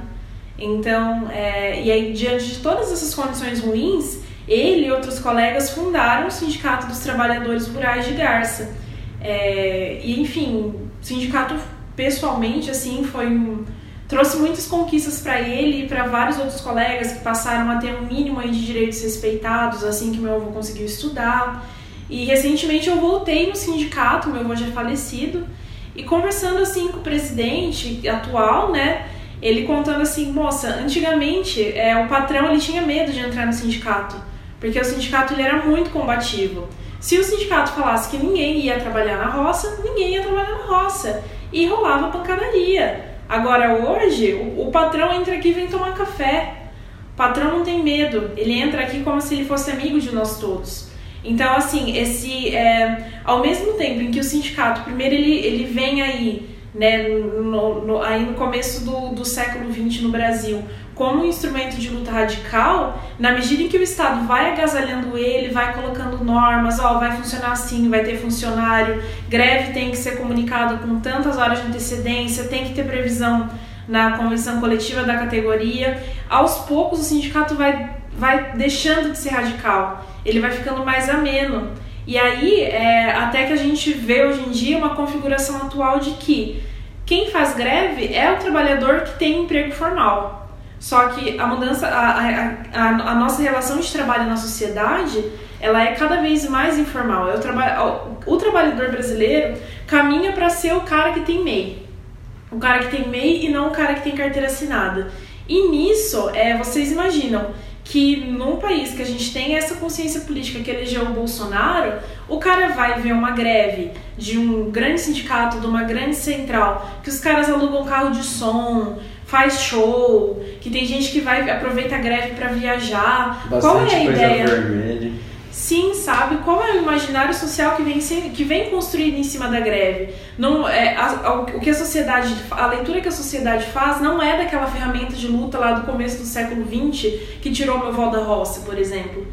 Então, é, e aí diante de todas essas condições ruins, ele e outros colegas fundaram o Sindicato dos Trabalhadores Rurais de Garça. É, e enfim, o sindicato pessoalmente assim foi um, trouxe muitas conquistas para ele e para vários outros colegas que passaram a ter um mínimo de direitos respeitados assim que meu avô conseguiu estudar. E recentemente eu voltei no sindicato, meu avô já é falecido, e conversando assim com o presidente atual, né? Ele contando assim, moça, antigamente é, o patrão ele tinha medo de entrar no sindicato, porque o sindicato ele era muito combativo. Se o sindicato falasse que ninguém ia trabalhar na roça, ninguém ia trabalhar na roça. E rolava pancadaria. Agora hoje, o, o patrão entra aqui e vem tomar café. O patrão não tem medo, ele entra aqui como se ele fosse amigo de nós todos. Então, assim, esse é, ao mesmo tempo em que o sindicato, primeiro ele, ele vem aí né, no, no, aí no começo do, do século XX no Brasil como um instrumento de luta radical, na medida em que o Estado vai agasalhando ele, vai colocando normas, ó, vai funcionar assim, vai ter funcionário, greve tem que ser comunicado com tantas horas de antecedência, tem que ter previsão na convenção coletiva da categoria. Aos poucos o sindicato vai, vai deixando de ser radical, ele vai ficando mais ameno. E aí, é, até que a gente vê hoje em dia uma configuração atual de que quem faz greve é o trabalhador que tem emprego formal. Só que a mudança, a, a, a, nossa relação de trabalho na sociedade, ela é cada vez mais informal. É o, o, o trabalhador brasileiro caminha para ser o cara que tem MEI. O cara que tem MEI e não o cara que tem carteira assinada. E nisso, é, vocês imaginam que num país que a gente tem essa consciência política que elegeu o Bolsonaro, o cara vai ver uma greve de um grande sindicato, de uma grande central, que os caras alugam carro de som, faz show, que tem gente que vai aproveita a greve para viajar. Bastante Qual é a ideia? Vermelha. Sim, sabe qual é o imaginário social que vem que vem construído em cima da greve? Não é a, a, o que a sociedade, a leitura que a sociedade faz não é daquela ferramenta de luta lá do começo do século XX que tirou meu vó da roça, por exemplo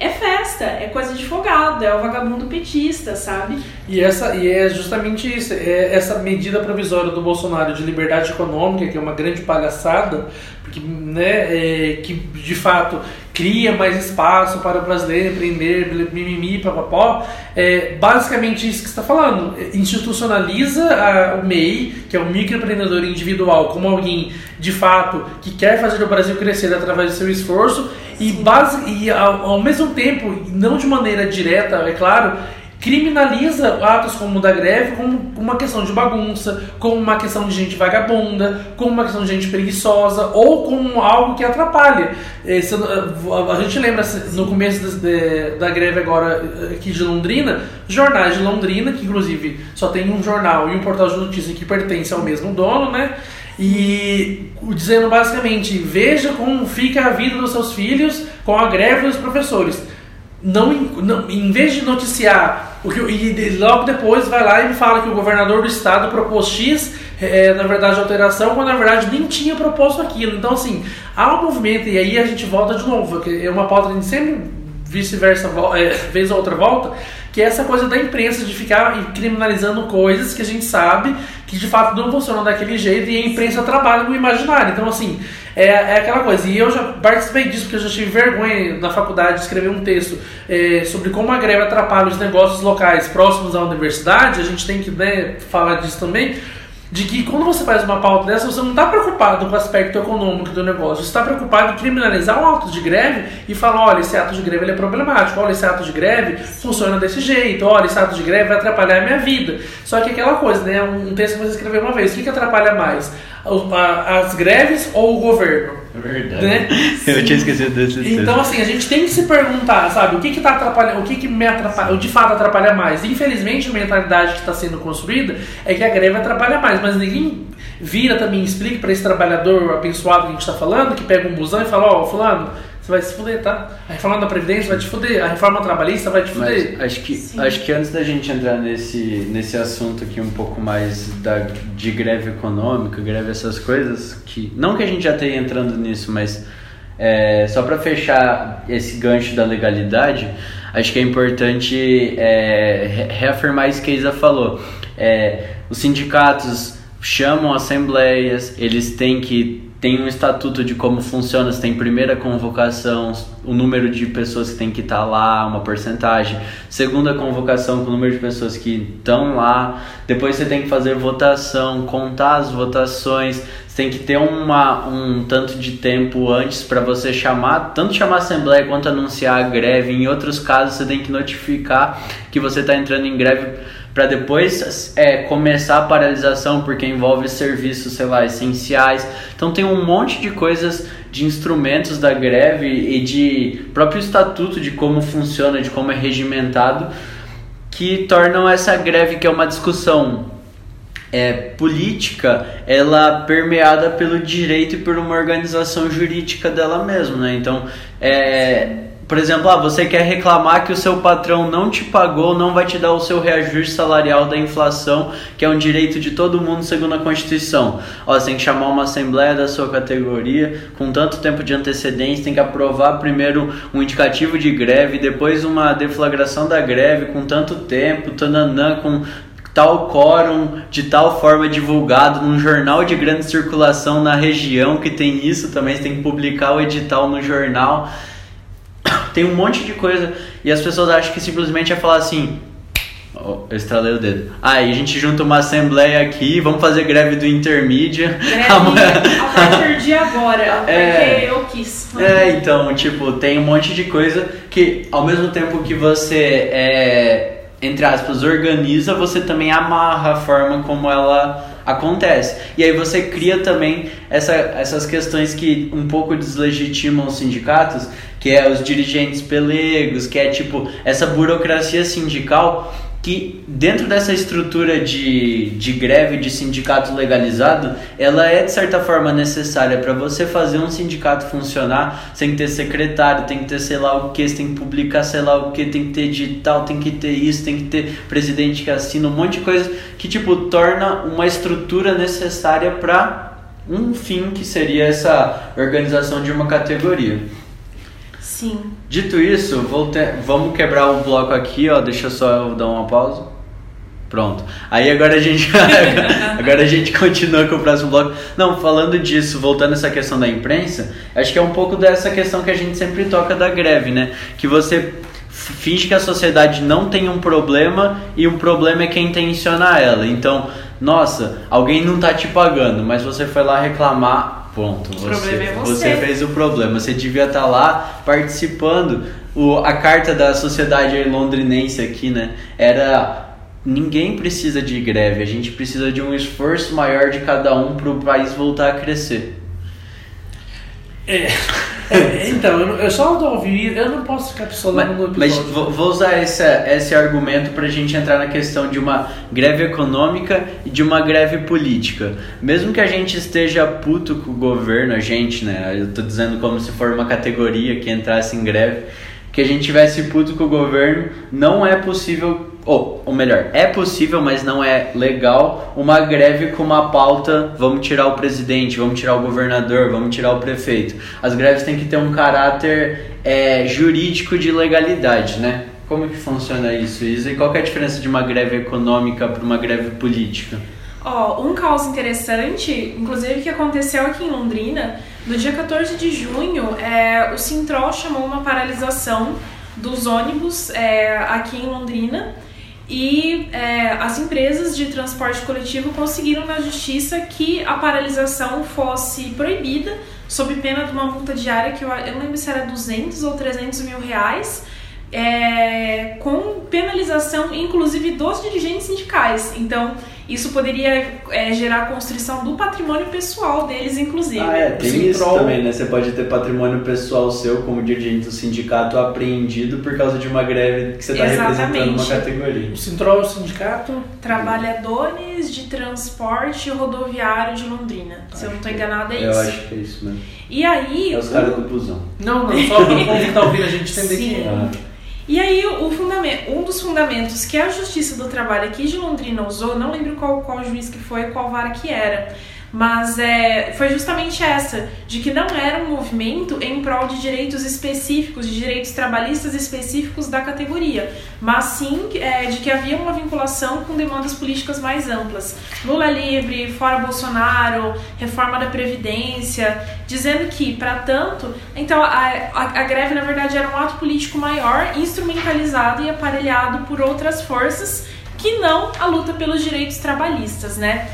é festa, é coisa de folgado, é o vagabundo petista, sabe? E, essa, e é justamente isso, é essa medida provisória do Bolsonaro de liberdade econômica, que é uma grande palhaçada, porque, né, é, que de fato cria mais espaço para o brasileiro empreender, mimimi, papapó, é basicamente isso que está falando. Institucionaliza a, o MEI, que é o microempreendedor individual, como alguém de fato que quer fazer o Brasil crescer através do seu esforço e, base, e ao, ao mesmo tempo, não de maneira direta, é claro, criminaliza atos como o da greve como uma questão de bagunça, como uma questão de gente vagabunda, como uma questão de gente preguiçosa ou como algo que atrapalha. Esse, a gente lembra no começo de, da greve agora aqui de Londrina, jornais de Londrina, que inclusive só tem um jornal e um portal de notícia que pertence ao mesmo dono, né? E dizendo basicamente, veja como fica a vida dos seus filhos com a greve dos professores. Não, não em vez de noticiar o que e logo depois vai lá e me fala que o governador do estado propôs X, é, na verdade alteração, quando na verdade nem tinha proposto aquilo. Então assim, há um movimento e aí a gente volta de novo, que é uma pauta que a gente sempre vice-versa, é, vez ou outra volta, que é essa coisa da imprensa de ficar criminalizando coisas que a gente sabe que de fato não funcionam daquele jeito e a imprensa trabalha no imaginário. Então, assim, é, é aquela coisa. E eu já participei disso porque eu já tive vergonha na faculdade de escrever um texto é, sobre como a greve atrapalha os negócios locais próximos à universidade. A gente tem que né, falar disso também de que quando você faz uma pauta dessa, você não está preocupado com o aspecto econômico do negócio, você está preocupado em criminalizar um ato de greve e falar, olha, esse ato de greve é problemático, olha, esse ato de greve funciona desse jeito, olha, esse ato de greve vai atrapalhar a minha vida. Só que aquela coisa, né, um texto que você escreveu uma vez, o que, que atrapalha mais? As greves ou o governo? Verdade. Né? Eu tinha esquecido desse. Então, assim, a gente tem que se perguntar, sabe, o que que tá atrapalhando, o que que me atrapalha, de fato atrapalha mais. Infelizmente, a mentalidade que está sendo construída é que a greve atrapalha mais, mas ninguém vira também explica para esse trabalhador abençoado que a gente está falando, que pega um busão e fala, ó, oh, fulano, você vai se fuder, tá? A reforma da Previdência vai te fuder, a reforma trabalhista vai te fuder. Mas acho que, acho que antes da gente entrar nesse, nesse assunto aqui um pouco mais da, de greve econômica, greve essas coisas, que não que a gente já esteja entrando nisso, mas é, só para fechar esse gancho da legalidade, acho que é importante é, reafirmar isso que a Isa falou. É, os sindicatos chamam assembleias, eles têm que tem um estatuto de como funciona, você tem primeira convocação, o número de pessoas que tem que estar tá lá, uma porcentagem, segunda convocação com o número de pessoas que estão lá, depois você tem que fazer votação, contar as votações, você tem que ter uma, um tanto de tempo antes para você chamar, tanto chamar a assembleia quanto anunciar a greve, em outros casos você tem que notificar que você está entrando em greve para depois é, começar a paralisação porque envolve serviços, sei lá, essenciais. Então tem um monte de coisas, de instrumentos da greve e de próprio estatuto de como funciona, de como é regimentado, que tornam essa greve que é uma discussão é, política, ela permeada pelo direito e por uma organização jurídica dela mesma, né? Então, é, por exemplo, ah, você quer reclamar que o seu patrão não te pagou, não vai te dar o seu reajuste salarial da inflação, que é um direito de todo mundo segundo a Constituição. Ó, você tem que chamar uma assembleia da sua categoria com tanto tempo de antecedência, tem que aprovar primeiro um indicativo de greve, depois uma deflagração da greve com tanto tempo, tananã, com tal quórum de tal forma divulgado num jornal de grande circulação na região que tem isso também, você tem que publicar o edital no jornal tem um monte de coisa e as pessoas acham que simplesmente é falar assim. Oh, eu estralei o dedo. Aí ah, a gente junta uma assembleia aqui, vamos fazer greve do Intermídia. Greve a partir de agora, é, porque eu quis. É, então, tipo, tem um monte de coisa que ao mesmo tempo que você é, entre aspas, organiza, você também amarra a forma como ela acontece. E aí você cria também essa, essas questões que um pouco deslegitimam os sindicatos, que é os dirigentes pelegos, que é tipo essa burocracia sindical que dentro dessa estrutura de, de greve de sindicato legalizado, ela é de certa forma necessária para você fazer um sindicato funcionar, que ter secretário, tem que ter sei lá o que, tem que publicar sei lá o que, tem que ter edital, tem que ter isso, tem que ter presidente que assina, um monte de coisa que tipo torna uma estrutura necessária para um fim que seria essa organização de uma categoria. Sim. Dito isso, vamos quebrar o bloco aqui, ó. Deixa só eu dar uma pausa. Pronto. Aí agora a gente agora a gente continua com o próximo bloco. Não, falando disso, voltando essa questão da imprensa, acho que é um pouco dessa questão que a gente sempre toca da greve, né? Que você finge que a sociedade não tem um problema e um problema é quem tensiona ela. Então, nossa, alguém não tá te pagando, mas você foi lá reclamar Ponto. O você, problema é você. Você fez o problema. Você devia estar tá lá participando. O, a carta da sociedade londrinense aqui, né? Era ninguém precisa de greve. A gente precisa de um esforço maior de cada um para o país voltar a crescer. É. É, então, eu, eu só ouvi, eu não posso ficar pistolando no episódio. Mas vou, vou usar esse, esse argumento para a gente entrar na questão de uma greve econômica e de uma greve política. Mesmo que a gente esteja puto com o governo, a gente, né? Eu tô dizendo como se for uma categoria que entrasse em greve, que a gente tivesse puto com o governo, não é possível ou, ou melhor, é possível, mas não é legal, uma greve com uma pauta, vamos tirar o presidente, vamos tirar o governador, vamos tirar o prefeito. As greves têm que ter um caráter é, jurídico de legalidade, né? Como que funciona isso, Isa? E qual é a diferença de uma greve econômica para uma greve política? Ó, oh, um caso interessante, inclusive que aconteceu aqui em Londrina, no dia 14 de junho, é, o Sintrol chamou uma paralisação dos ônibus é, aqui em Londrina e é, as empresas de transporte coletivo conseguiram na justiça que a paralisação fosse proibida sob pena de uma multa diária que eu, eu não lembro se era 200 ou 300 mil reais é, com penalização inclusive dos dirigentes sindicais. Então isso poderia é, gerar a construção do patrimônio pessoal deles, inclusive. Ah, é, tem isso também, né? Você pode ter patrimônio pessoal seu, como dirigente do sindicato, apreendido por causa de uma greve que você está representando uma categoria. O Sintrol é o sindicato? Trabalhadores de Transporte Rodoviário de Londrina. Se eu não estou enganada, é eu isso. Eu acho que é isso mesmo. E aí... É os caras do busão. Não, não, só para o povo que está ouvindo a gente entender Sim. que é. E aí, um dos fundamentos que a Justiça do Trabalho aqui de Londrina usou, não lembro qual, qual juiz que foi, qual vara que era, mas é, foi justamente essa, de que não era um movimento em prol de direitos específicos, de direitos trabalhistas específicos da categoria, mas sim é, de que havia uma vinculação com demandas políticas mais amplas. Lula livre, fora Bolsonaro, reforma da Previdência, dizendo que, para tanto, então a, a, a greve na verdade era um ato político maior, instrumentalizado e aparelhado por outras forças que não a luta pelos direitos trabalhistas, né?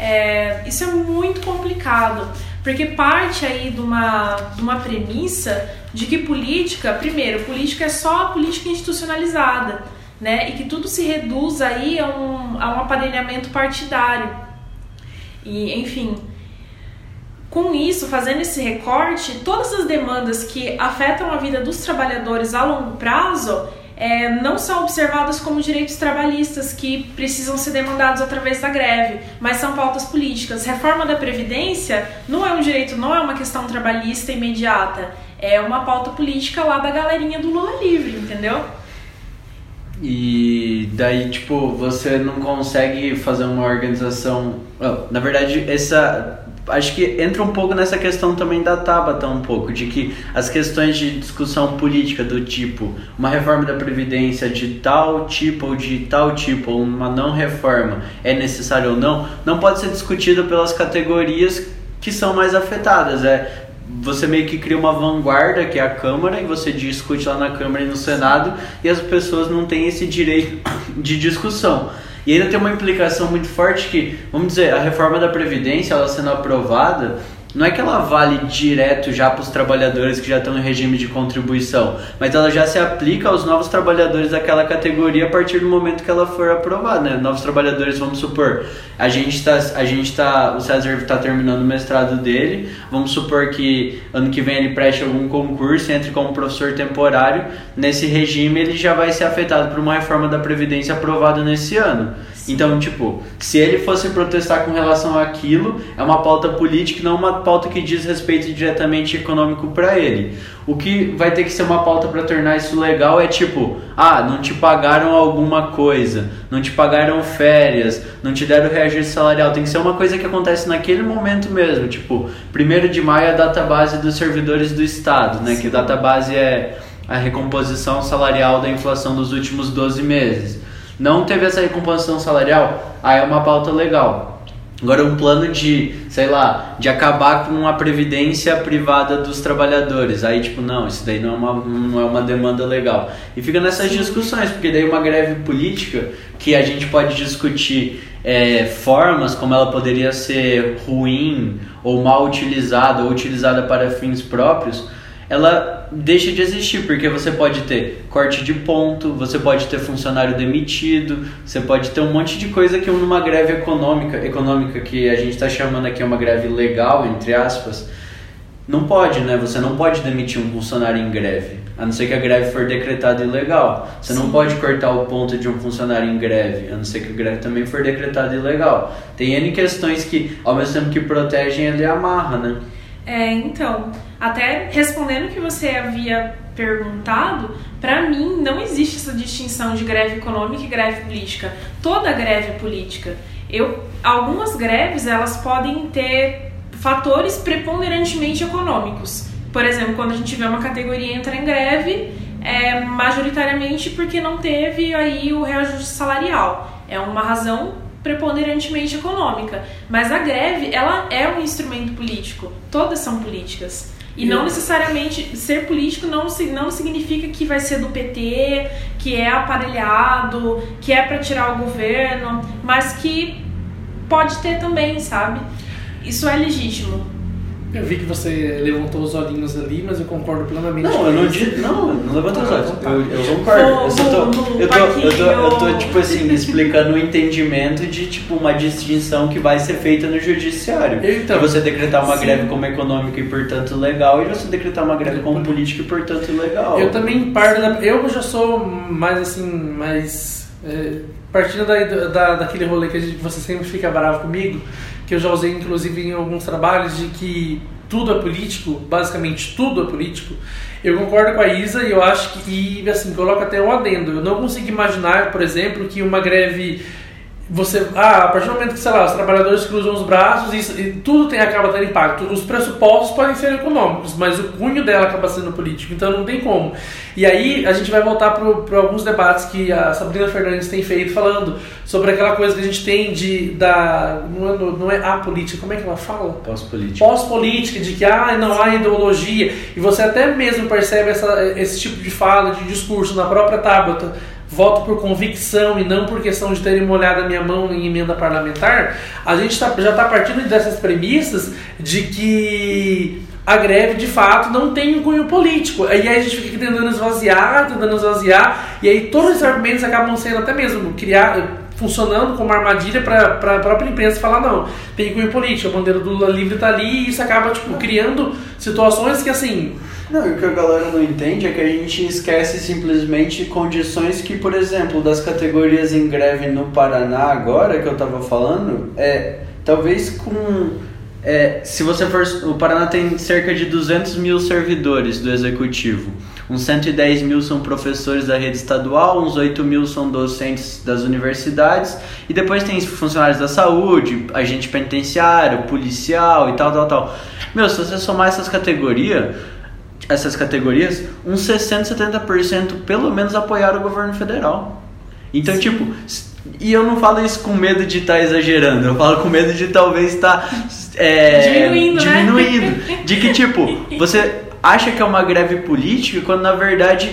É, isso é muito complicado, porque parte aí de uma, de uma premissa de que política, primeiro, política é só a política institucionalizada, né? E que tudo se reduz aí a um, a um aparelhamento partidário. E, enfim, com isso, fazendo esse recorte, todas as demandas que afetam a vida dos trabalhadores a longo prazo, é, não são observadas como direitos trabalhistas que precisam ser demandados através da greve, mas são pautas políticas. Reforma da Previdência não é um direito, não é uma questão trabalhista imediata. É uma pauta política lá da galerinha do Lula Livre, entendeu? E daí, tipo, você não consegue fazer uma organização. Na verdade, essa. Acho que entra um pouco nessa questão também da Tabata, um pouco, de que as questões de discussão política do tipo uma reforma da Previdência de tal tipo ou de tal tipo, ou uma não reforma, é necessário ou não, não pode ser discutido pelas categorias que são mais afetadas. É você meio que cria uma vanguarda, que é a Câmara, e você discute lá na Câmara e no Senado, e as pessoas não têm esse direito de discussão. E ainda tem uma implicação muito forte que, vamos dizer, a reforma da Previdência, ela sendo aprovada, não é que ela vale direto já para os trabalhadores que já estão em regime de contribuição, mas ela já se aplica aos novos trabalhadores daquela categoria a partir do momento que ela for aprovada, né? Novos trabalhadores, vamos supor, a gente está, a gente tá, o César está terminando o mestrado dele, vamos supor que ano que vem ele preste algum concurso, entre como professor temporário, nesse regime ele já vai ser afetado por uma reforma da previdência aprovada nesse ano. Então, tipo, se ele fosse protestar com relação àquilo, é uma pauta política e não uma pauta que diz respeito diretamente econômico para ele. O que vai ter que ser uma pauta para tornar isso legal é tipo, ah, não te pagaram alguma coisa, não te pagaram férias, não te deram reajuste salarial. Tem que ser uma coisa que acontece naquele momento mesmo. Tipo, 1 de maio é a data base dos servidores do Estado, né? Sim. Que a data base é a recomposição salarial da inflação dos últimos 12 meses não teve essa recomposição salarial, aí é uma pauta legal. Agora um plano de, sei lá, de acabar com a previdência privada dos trabalhadores. Aí tipo, não, isso daí não é uma, não é uma demanda legal. E fica nessas discussões, porque daí uma greve política que a gente pode discutir é, formas como ela poderia ser ruim ou mal utilizada ou utilizada para fins próprios ela deixa de existir, porque você pode ter corte de ponto, você pode ter funcionário demitido, você pode ter um monte de coisa que numa greve econômica, econômica que a gente está chamando aqui uma greve legal, entre aspas, não pode, né? Você não pode demitir um funcionário em greve, a não ser que a greve for decretada ilegal. Você Sim. não pode cortar o ponto de um funcionário em greve, a não ser que a greve também for decretada ilegal. Tem N questões que, ao mesmo tempo que protegem, ele amarra, né? É, então, até respondendo o que você havia perguntado, para mim não existe essa distinção de greve econômica e greve política. Toda greve é política. Eu, algumas greves elas podem ter fatores preponderantemente econômicos. Por exemplo, quando a gente vê uma categoria entrar em greve, é majoritariamente porque não teve aí o reajuste salarial. É uma razão preponderantemente econômica. Mas a greve, ela é um instrumento político. Todas são políticas. E não necessariamente ser político não, não significa que vai ser do PT, que é aparelhado, que é para tirar o governo, mas que pode ter também, sabe? Isso é legítimo. Eu vi que você levantou os olhinhos ali, mas eu concordo plenamente. Não, eu não disse. Não, não levantou os olhos. Eu, eu concordo. eu, só tô, eu, tô, eu, tô, eu tô, tipo assim, explicando o entendimento de tipo uma distinção que vai ser feita no judiciário. Então, de você decretar uma sim. greve como econômica e portanto legal, e você decretar uma greve como política e portanto legal. Eu também parto da. Eu já sou mais assim, mais. É, partindo da, da, daquele rolê que gente, você sempre fica bravo comigo que eu já usei inclusive em alguns trabalhos, de que tudo é político, basicamente tudo é político, eu concordo com a Isa e eu acho que, e assim, coloco até um adendo. Eu não consigo imaginar, por exemplo, que uma greve você ah, a partir do momento que sei lá os trabalhadores cruzam os braços e, e, tudo tem acaba tendo impacto. Os pressupostos podem ser econômicos mas o cunho dela acaba sendo político então não tem como. E aí a gente vai voltar para alguns debates que a Sabrina Fernandes tem feito falando sobre aquela coisa que a gente tem de da não é, não é a política como é que ela fala? Pós-política. Pós-política de que ah, não há ideologia. E você até mesmo percebe essa, esse tipo de fala de discurso na própria Tabata voto por convicção e não por questão de terem molhado a minha mão em emenda parlamentar, a gente tá, já está partindo dessas premissas de que a greve de fato não tem um cunho político. E aí a gente fica tentando esvaziar, tentando esvaziar, e aí todos os argumentos acabam sendo até mesmo criar, funcionando como armadilha para a própria imprensa falar: não, tem cunho político, a bandeira do Lula livre está ali, e isso acaba tipo, criando situações que assim não, o que a galera não entende é que a gente esquece simplesmente condições que, por exemplo, das categorias em greve no Paraná agora, que eu tava falando, é talvez com é, se você for. O Paraná tem cerca de 200 mil servidores do executivo. Uns 110 mil são professores da rede estadual, uns 8 mil são docentes das universidades, e depois tem funcionários da saúde, agente penitenciário, policial e tal, tal, tal. Meu, se você somar essas categorias, essas categorias, uns 60, 70% pelo menos apoiaram o governo federal. Então, Sim. tipo, e eu não falo isso com medo de estar tá exagerando, eu falo com medo de talvez estar tá, é, diminuindo, diminuindo. Né? De que, tipo, você acha que é uma greve política quando na verdade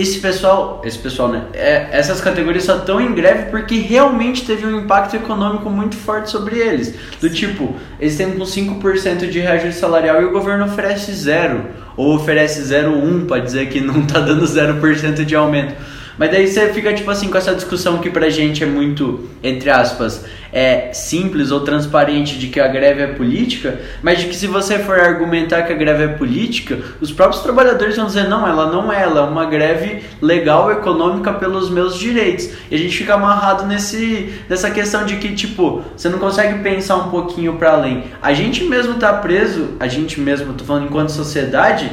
esse pessoal, esse pessoal, né? É, essas categorias só estão em greve porque realmente teve um impacto econômico muito forte sobre eles. Do tipo, eles têm com 5% de reajuste salarial e o governo oferece zero. Ou oferece 0,1 para dizer que não está dando 0% de aumento. Mas daí você fica, tipo assim, com essa discussão que pra gente é muito, entre aspas, é simples ou transparente de que a greve é política, mas de que se você for argumentar que a greve é política, os próprios trabalhadores vão dizer, não, ela não é, ela é uma greve legal, econômica pelos meus direitos. E a gente fica amarrado nesse, nessa questão de que, tipo, você não consegue pensar um pouquinho para além. A gente mesmo tá preso, a gente mesmo, tô falando enquanto sociedade,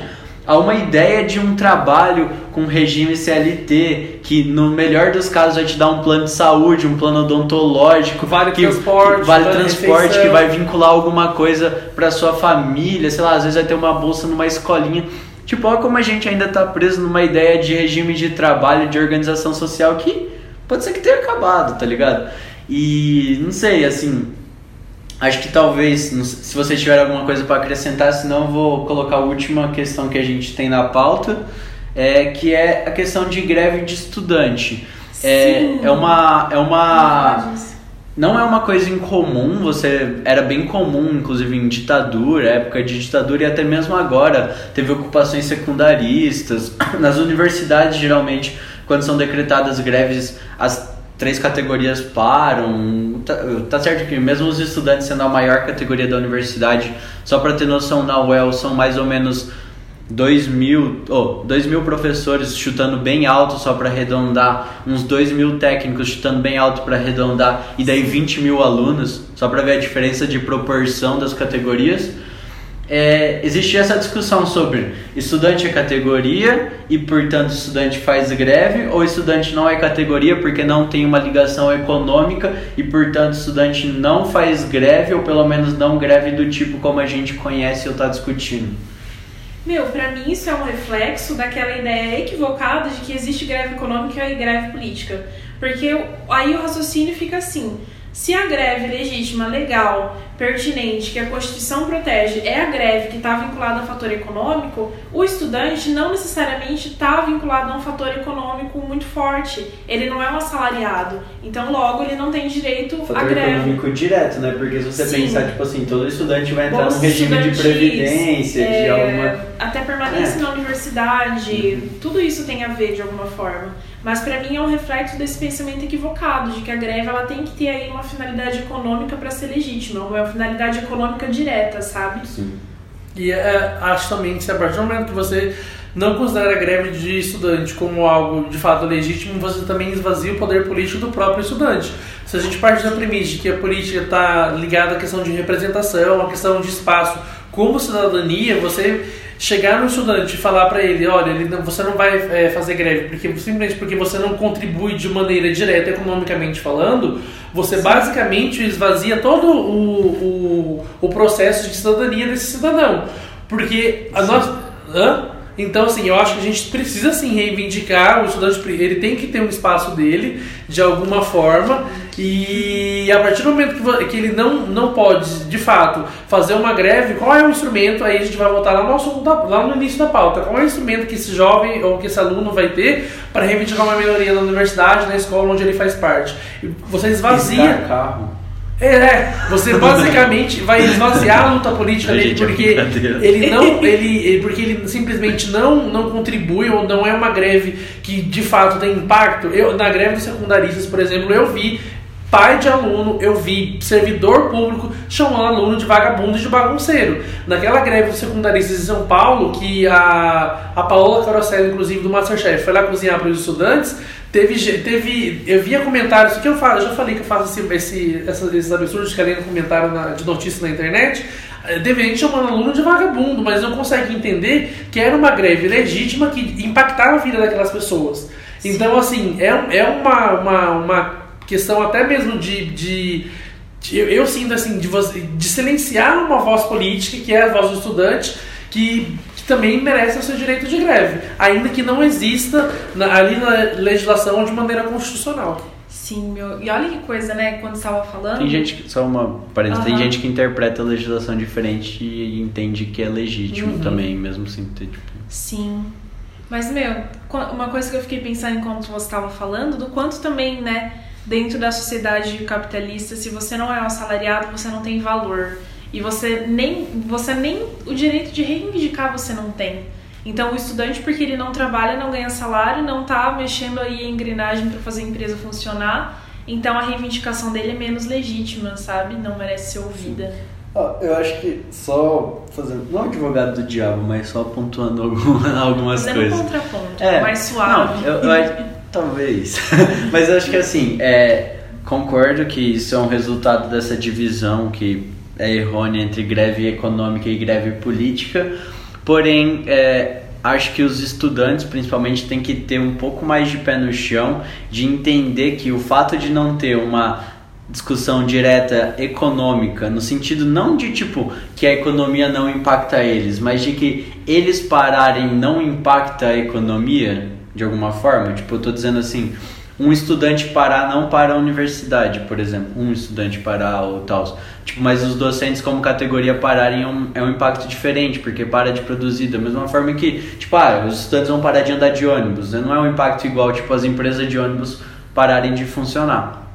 a uma ideia de um trabalho com regime CLT, que no melhor dos casos vai te dar um plano de saúde, um plano odontológico, vale que, transporte, que vale transporte, que vai vincular alguma coisa para sua família, sei lá, às vezes vai ter uma bolsa numa escolinha. Tipo, olha como a gente ainda está preso numa ideia de regime de trabalho, de organização social que pode ser que tenha acabado, tá ligado? E não sei, assim, Acho que talvez, se você tiver alguma coisa para acrescentar, senão eu vou colocar a última questão que a gente tem na pauta, é, que é a questão de greve de estudante. É, é uma. É uma não é uma coisa incomum, você era bem comum, inclusive em ditadura, época de ditadura e até mesmo agora teve ocupações secundaristas. Nas universidades, geralmente, quando são decretadas greves, as três categorias param. Tá, tá, certo que mesmo os estudantes sendo a maior categoria da universidade, só para ter noção, na UEL são mais ou menos 2 mil, oh, 2 mil professores chutando bem alto só para arredondar, uns 2 mil técnicos chutando bem alto para arredondar, e daí 20 mil alunos, só para ver a diferença de proporção das categorias é, existe essa discussão sobre estudante é categoria e, portanto, estudante faz greve, ou estudante não é categoria porque não tem uma ligação econômica e, portanto, estudante não faz greve, ou pelo menos não greve do tipo como a gente conhece ou está discutindo. Meu, pra mim isso é um reflexo daquela ideia equivocada de que existe greve econômica e greve política. Porque aí o raciocínio fica assim: se a greve legítima, legal, pertinente, que a Constituição protege, é a greve que está vinculada a um fator econômico, o estudante não necessariamente está vinculado a um fator econômico muito forte. Ele não é um assalariado. Então, logo, ele não tem direito fator à greve. econômico direto, né? Porque se você Sim. pensar, tipo assim, todo estudante vai entrar num regime de previdência, é, de alguma... Até permanência é. na universidade, uhum. tudo isso tem a ver de alguma forma. Mas para mim é um reflexo desse pensamento equivocado, de que a greve ela tem que ter aí uma finalidade econômica para ser legítima, uma finalidade econômica direta, sabe? Sim. E é, acho também que a partir do momento que você não considera a greve de estudante como algo de fato legítimo, você também esvazia o poder político do próprio estudante. Se a gente parte da premissa de que a política está ligada à questão de representação, à questão de espaço como cidadania, você chegar no estudante e falar para ele, olha, ele não, você não vai é, fazer greve porque simplesmente porque você não contribui de maneira direta economicamente falando, você basicamente esvazia todo o, o, o processo de cidadania desse cidadão. Porque a nossa. Hã? Então, assim, eu acho que a gente precisa sim reivindicar. O estudante, ele tem que ter um espaço dele, de alguma forma, e a partir do momento que, ele não, não pode, de fato, fazer uma greve, qual é o instrumento, aí a gente vai voltar lá no, lá no início da pauta, qual é o instrumento que esse jovem ou que esse aluno vai ter para reivindicar uma melhoria na universidade, na escola onde ele faz parte. Você esvazia... carro é, é, você basicamente vai esvaziar a luta política dele é porque ele não, ele, porque ele simplesmente não, não contribui ou não é uma greve que de fato tem impacto. Eu, na greve dos secundaristas, por exemplo, eu vi pai de aluno, eu vi servidor público chamando aluno de vagabundo e de bagunceiro. Naquela greve dos secundaristas em São Paulo, que a, a Paola Caroselli, inclusive, do Masterchef, foi lá cozinhar para os estudantes, teve, teve. Eu via comentários, que eu falo, eu já falei que eu faço esse, esse, esses absurdos que além no comentário na, de notícias na internet. Eh, Deveria chamando aluno de vagabundo, mas não consegue entender que era uma greve legítima que impactava a vida daquelas pessoas. Então, assim, é, é uma, uma, uma questão até mesmo de. de, de eu, eu, sinto assim, de, de silenciar uma voz política, que é a voz do estudante, que, que também merece o seu direito de greve, ainda que não exista na, ali na legislação de maneira constitucional. Sim, meu. E olha que coisa, né? Quando estava falando. Tem gente que, só uma parênteses, uhum. tem gente que interpreta a legislação diferente e entende que é legítimo uhum. também, mesmo sem ter, tipo. Sim. Mas, meu, uma coisa que eu fiquei pensando enquanto você estava falando, do quanto também, né, dentro da sociedade capitalista, se você não é um assalariado, você não tem valor. E você nem, você nem o direito de reivindicar você não tem. Então, o estudante, porque ele não trabalha, não ganha salário, não está mexendo aí a engrenagem para fazer a empresa funcionar, então a reivindicação dele é menos legítima, sabe? Não merece ser ouvida. Ah, eu acho que só fazendo, não advogado do diabo, mas só pontuando alguma, algumas fazendo coisas. Fazendo um contraponto, é, mais suave. Não, eu, eu, talvez. mas acho que assim, é, concordo que isso é um resultado dessa divisão que é errônea entre greve econômica e greve política. Porém, é, acho que os estudantes, principalmente, têm que ter um pouco mais de pé no chão, de entender que o fato de não ter uma discussão direta econômica, no sentido não de tipo que a economia não impacta eles, mas de que eles pararem não impacta a economia de alguma forma. Tipo, eu tô dizendo assim, um estudante parar não para a universidade, por exemplo, um estudante parar ou tal. Tipo, mas os docentes como categoria pararem é um, é um impacto diferente, porque para de produzir da mesma forma que, tipo, ah, os estudantes vão parar de andar de ônibus, né? não é um impacto igual, tipo, as empresas de ônibus pararem de funcionar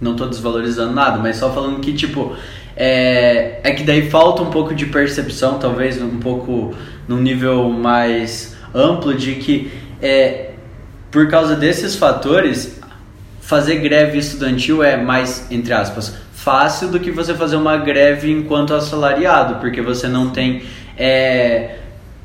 não tô desvalorizando nada, mas só falando que, tipo, é, é que daí falta um pouco de percepção, talvez um pouco num nível mais amplo, de que é, por causa desses fatores, fazer greve estudantil é mais, entre aspas, fácil do que você fazer uma greve enquanto assalariado, porque você não tem. É,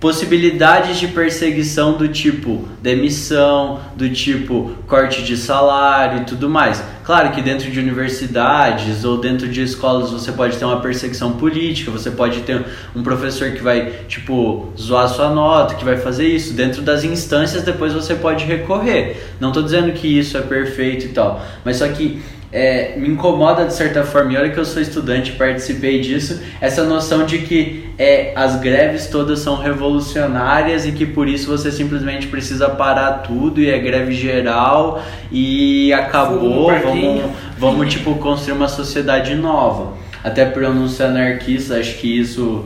possibilidades de perseguição do tipo demissão, do tipo corte de salário e tudo mais. Claro que dentro de universidades ou dentro de escolas você pode ter uma perseguição política, você pode ter um professor que vai, tipo, zoar sua nota, que vai fazer isso. Dentro das instâncias depois você pode recorrer. Não estou dizendo que isso é perfeito e tal, mas só que é, me incomoda de certa forma, e olha que eu sou estudante participei disso, essa noção de que é, as greves todas são revolucionárias e que por isso você simplesmente precisa parar tudo e é greve geral e acabou, vamos, vamos tipo construir uma sociedade nova. Até por eu não ser anarquista, acho que isso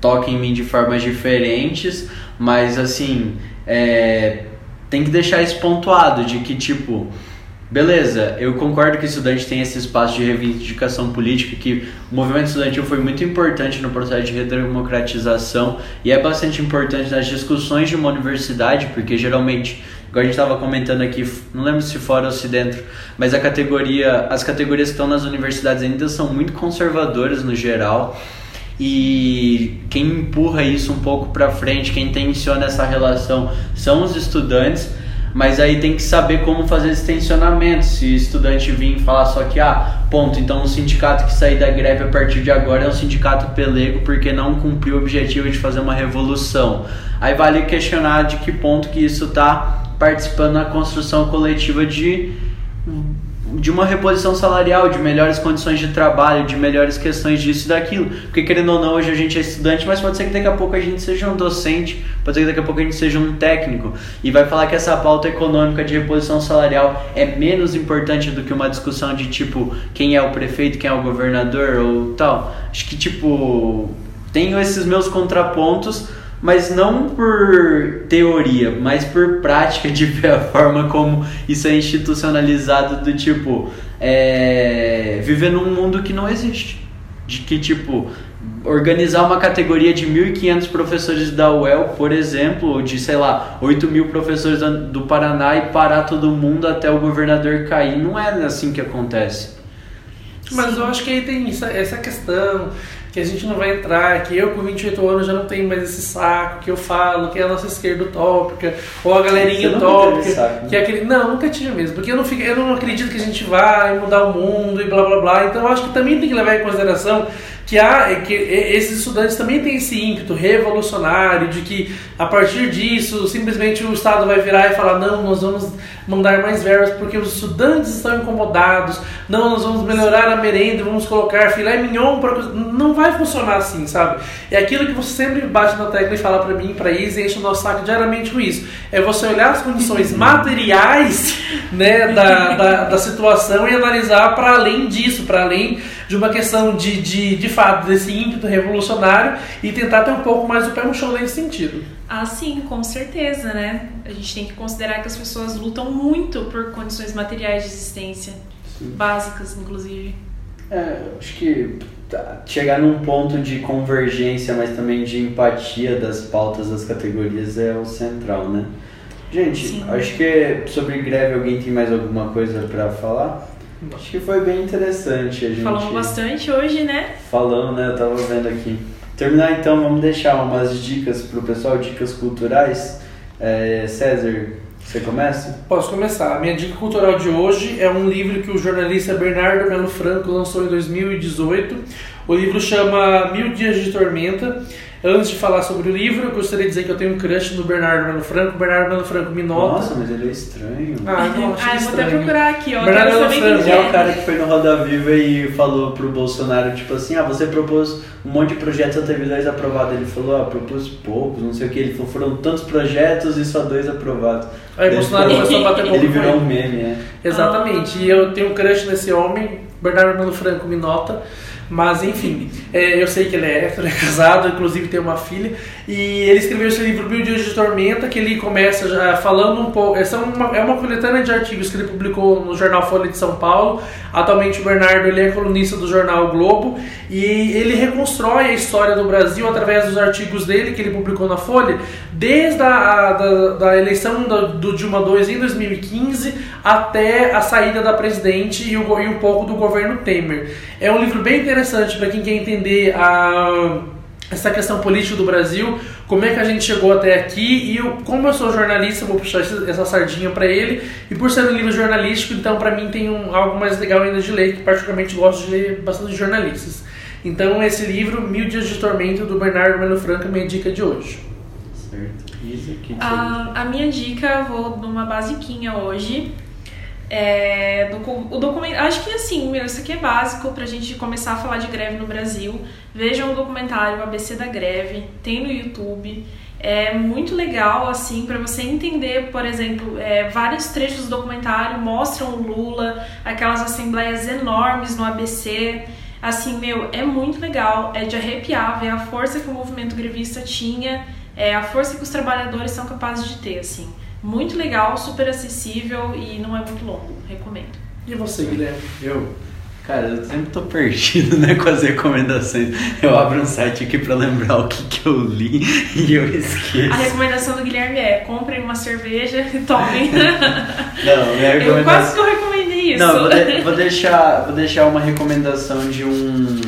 toca em mim de formas diferentes, mas assim, é, tem que deixar isso pontuado de que tipo Beleza, eu concordo que o estudante tem esse espaço de reivindicação política, que o movimento estudantil foi muito importante no processo de redemocratização e é bastante importante nas discussões de uma universidade, porque geralmente, igual a gente estava comentando aqui, não lembro se fora ou se dentro, mas a categoria, as categorias que estão nas universidades ainda são muito conservadoras no geral. E quem empurra isso um pouco para frente, quem tensiona essa relação são os estudantes mas aí tem que saber como fazer esse tensionamento. Se estudante vir falar só que, ah, ponto, então o sindicato que sair da greve a partir de agora é um sindicato pelego porque não cumpriu o objetivo de fazer uma revolução. Aí vale questionar de que ponto que isso está participando na construção coletiva de de uma reposição salarial, de melhores condições de trabalho, de melhores questões disso e daquilo. Porque querendo ou não, hoje a gente é estudante, mas pode ser que daqui a pouco a gente seja um docente, pode ser que daqui a pouco a gente seja um técnico e vai falar que essa pauta econômica de reposição salarial é menos importante do que uma discussão de tipo quem é o prefeito, quem é o governador ou tal. Acho que tipo tenho esses meus contrapontos mas não por teoria, mas por prática de ver a forma como isso é institucionalizado do tipo é, viver num mundo que não existe. De que tipo, organizar uma categoria de 1.500 professores da UEL, por exemplo, ou de, sei lá, 8 mil professores do Paraná e parar todo mundo até o governador cair. Não é assim que acontece. Mas eu acho que aí tem essa, essa questão que a gente não vai entrar, que eu com 28 anos já não tenho mais esse saco que eu falo, que é a nossa esquerda utópica, ou a galerinha utópica, saco, né? que é aquele. Não, nunca tive mesmo, porque eu não, fico, eu não acredito que a gente vai mudar o mundo e blá blá blá. Então eu acho que também tem que levar em consideração que, há, que esses estudantes também têm esse ímpeto revolucionário de que a partir disso simplesmente o Estado vai virar e falar não, nós vamos mandar mais verbas porque os estudantes estão incomodados, não, nós vamos melhorar a merenda, vamos colocar filé mignon para não vai funcionar assim, sabe? É aquilo que você sempre bate na tecla e fala para mim, para Isa, e enche o nosso saco diariamente com isso. É você olhar as condições materiais, né, da, da, da situação e analisar para além disso, para além de uma questão de, de, de fato, desse ímpeto revolucionário e tentar ter um pouco mais o pé no chão nesse sentido. Ah, sim, com certeza, né? A gente tem que considerar que as pessoas lutam muito por condições materiais de existência, sim. básicas, inclusive. É, acho que tá, chegar num ponto de convergência, mas também de empatia das pautas das categorias é o central, né? Gente, Sim. acho que sobre greve alguém tem mais alguma coisa para falar? Acho que foi bem interessante a gente. Falamos bastante hoje, né? Falando, né? Eu tava vendo aqui. Terminar então, vamos deixar umas dicas pro pessoal, dicas culturais. É, César, você começa? Posso começar. A minha dica cultural de hoje é um livro que o jornalista Bernardo Melo Franco lançou em 2018. O livro chama Mil Dias de Tormenta. Antes de falar sobre o livro, eu gostaria de dizer que eu tenho um crush no Bernardo Melo Franco. Bernardo Melo Franco me nota. Nossa, mas ele é estranho. Ah, eu não ah, eu vou até procurar aqui, ó. Bernardo Melo Franco é o cara que foi no Roda Viva e falou pro Bolsonaro, tipo assim, ah, você propôs um monte de projetos, só teve dois aprovados. Ele falou, ah, propus poucos, não sei o que. Ele falou, foram tantos projetos e só dois aprovados. Aí o Bolsonaro começou a bater Ele virou um meme, é. Exatamente. Ah. E eu tenho um crush nesse homem. Bernardo Melo Franco me nota. Mas enfim, é, eu sei que ele é hétero, é casado, inclusive tem uma filha. E ele escreveu esse livro Mil Dias de Tormenta, que ele começa já falando um pouco. Essa é uma, é uma coletânea de artigos que ele publicou no jornal Folha de São Paulo. Atualmente o Bernardo ele é colunista do jornal Globo e ele reconstrói a história do Brasil através dos artigos dele que ele publicou na Folha, desde a da, da eleição do, do Dilma II em 2015 até a saída da presidente e, o, e um pouco do governo Temer. É um livro bem interessante para quem quer entender a essa questão política do Brasil, como é que a gente chegou até aqui e eu, como eu sou jornalista, vou puxar essa sardinha para ele e por ser um livro jornalístico, então para mim tem um, algo mais legal ainda de ler, que particularmente gosto de ler bastante jornalistas. Então esse livro, Mil Dias de Tormento, do Bernardo Melo Franco, é minha dica de hoje. Certo. Isso, que a, a minha dica, vou numa basiquinha hoje, é, o documento, acho que assim, isso aqui é básico pra gente começar a falar de greve no Brasil. Vejam o documentário ABC da Greve, tem no YouTube. É muito legal, assim, para você entender, por exemplo, é, vários trechos do documentário mostram o Lula, aquelas assembleias enormes no ABC. Assim, meu, é muito legal, é de arrepiar ver a força que o movimento grevista tinha, é, a força que os trabalhadores são capazes de ter, assim. Muito legal, super acessível e não é muito longo. Recomendo. E você, Guilherme? Eu. Cara, eu sempre tô perdido, né, com as recomendações. Eu abro um site aqui pra lembrar o que, que eu li e eu esqueço. A recomendação do Guilherme é comprem uma cerveja e tomem. Não, minha recomendação... Eu quase que eu recomendei isso. Não, vou, vou, deixar, vou deixar uma recomendação de um,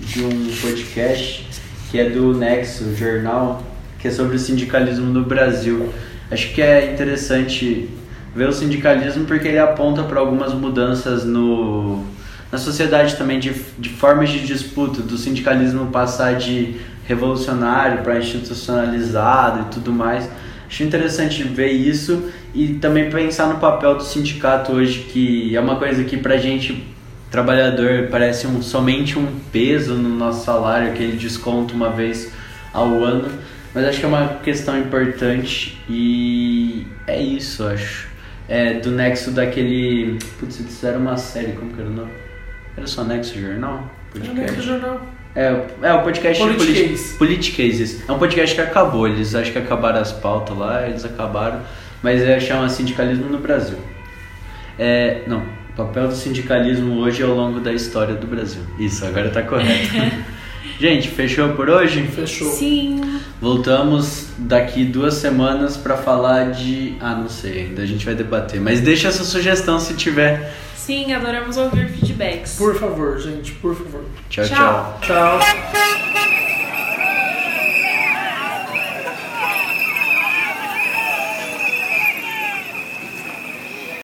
de um podcast que é do Nexo Jornal, que é sobre o sindicalismo no Brasil. Acho que é interessante ver o sindicalismo porque ele aponta para algumas mudanças no, na sociedade também de, de formas de disputa, do sindicalismo passar de revolucionário para institucionalizado e tudo mais. Acho interessante ver isso e também pensar no papel do sindicato hoje, que é uma coisa que para gente trabalhador parece um, somente um peso no nosso salário, aquele desconto uma vez ao ano mas acho que é uma questão importante e é isso, acho. É do nexo daquele. Putz, eles fizeram uma série, como que era o nome? Era só Nexo Jornal? Podcast. Nexo Jornal. É, é o podcast Politicases. Politicases. É um podcast que acabou, eles acho que acabaram as pautas lá, eles acabaram, mas é, chama Sindicalismo no Brasil. É, não, o papel do sindicalismo hoje ao longo da história do Brasil. Isso, agora tá correto. Gente, fechou por hoje? Fechou. Sim. Voltamos daqui duas semanas pra falar de. Ah, não sei, ainda a gente vai debater. Mas deixa essa sugestão se tiver. Sim, adoramos ouvir feedbacks. Por favor, gente, por favor. tchau. Tchau. tchau. Tchau.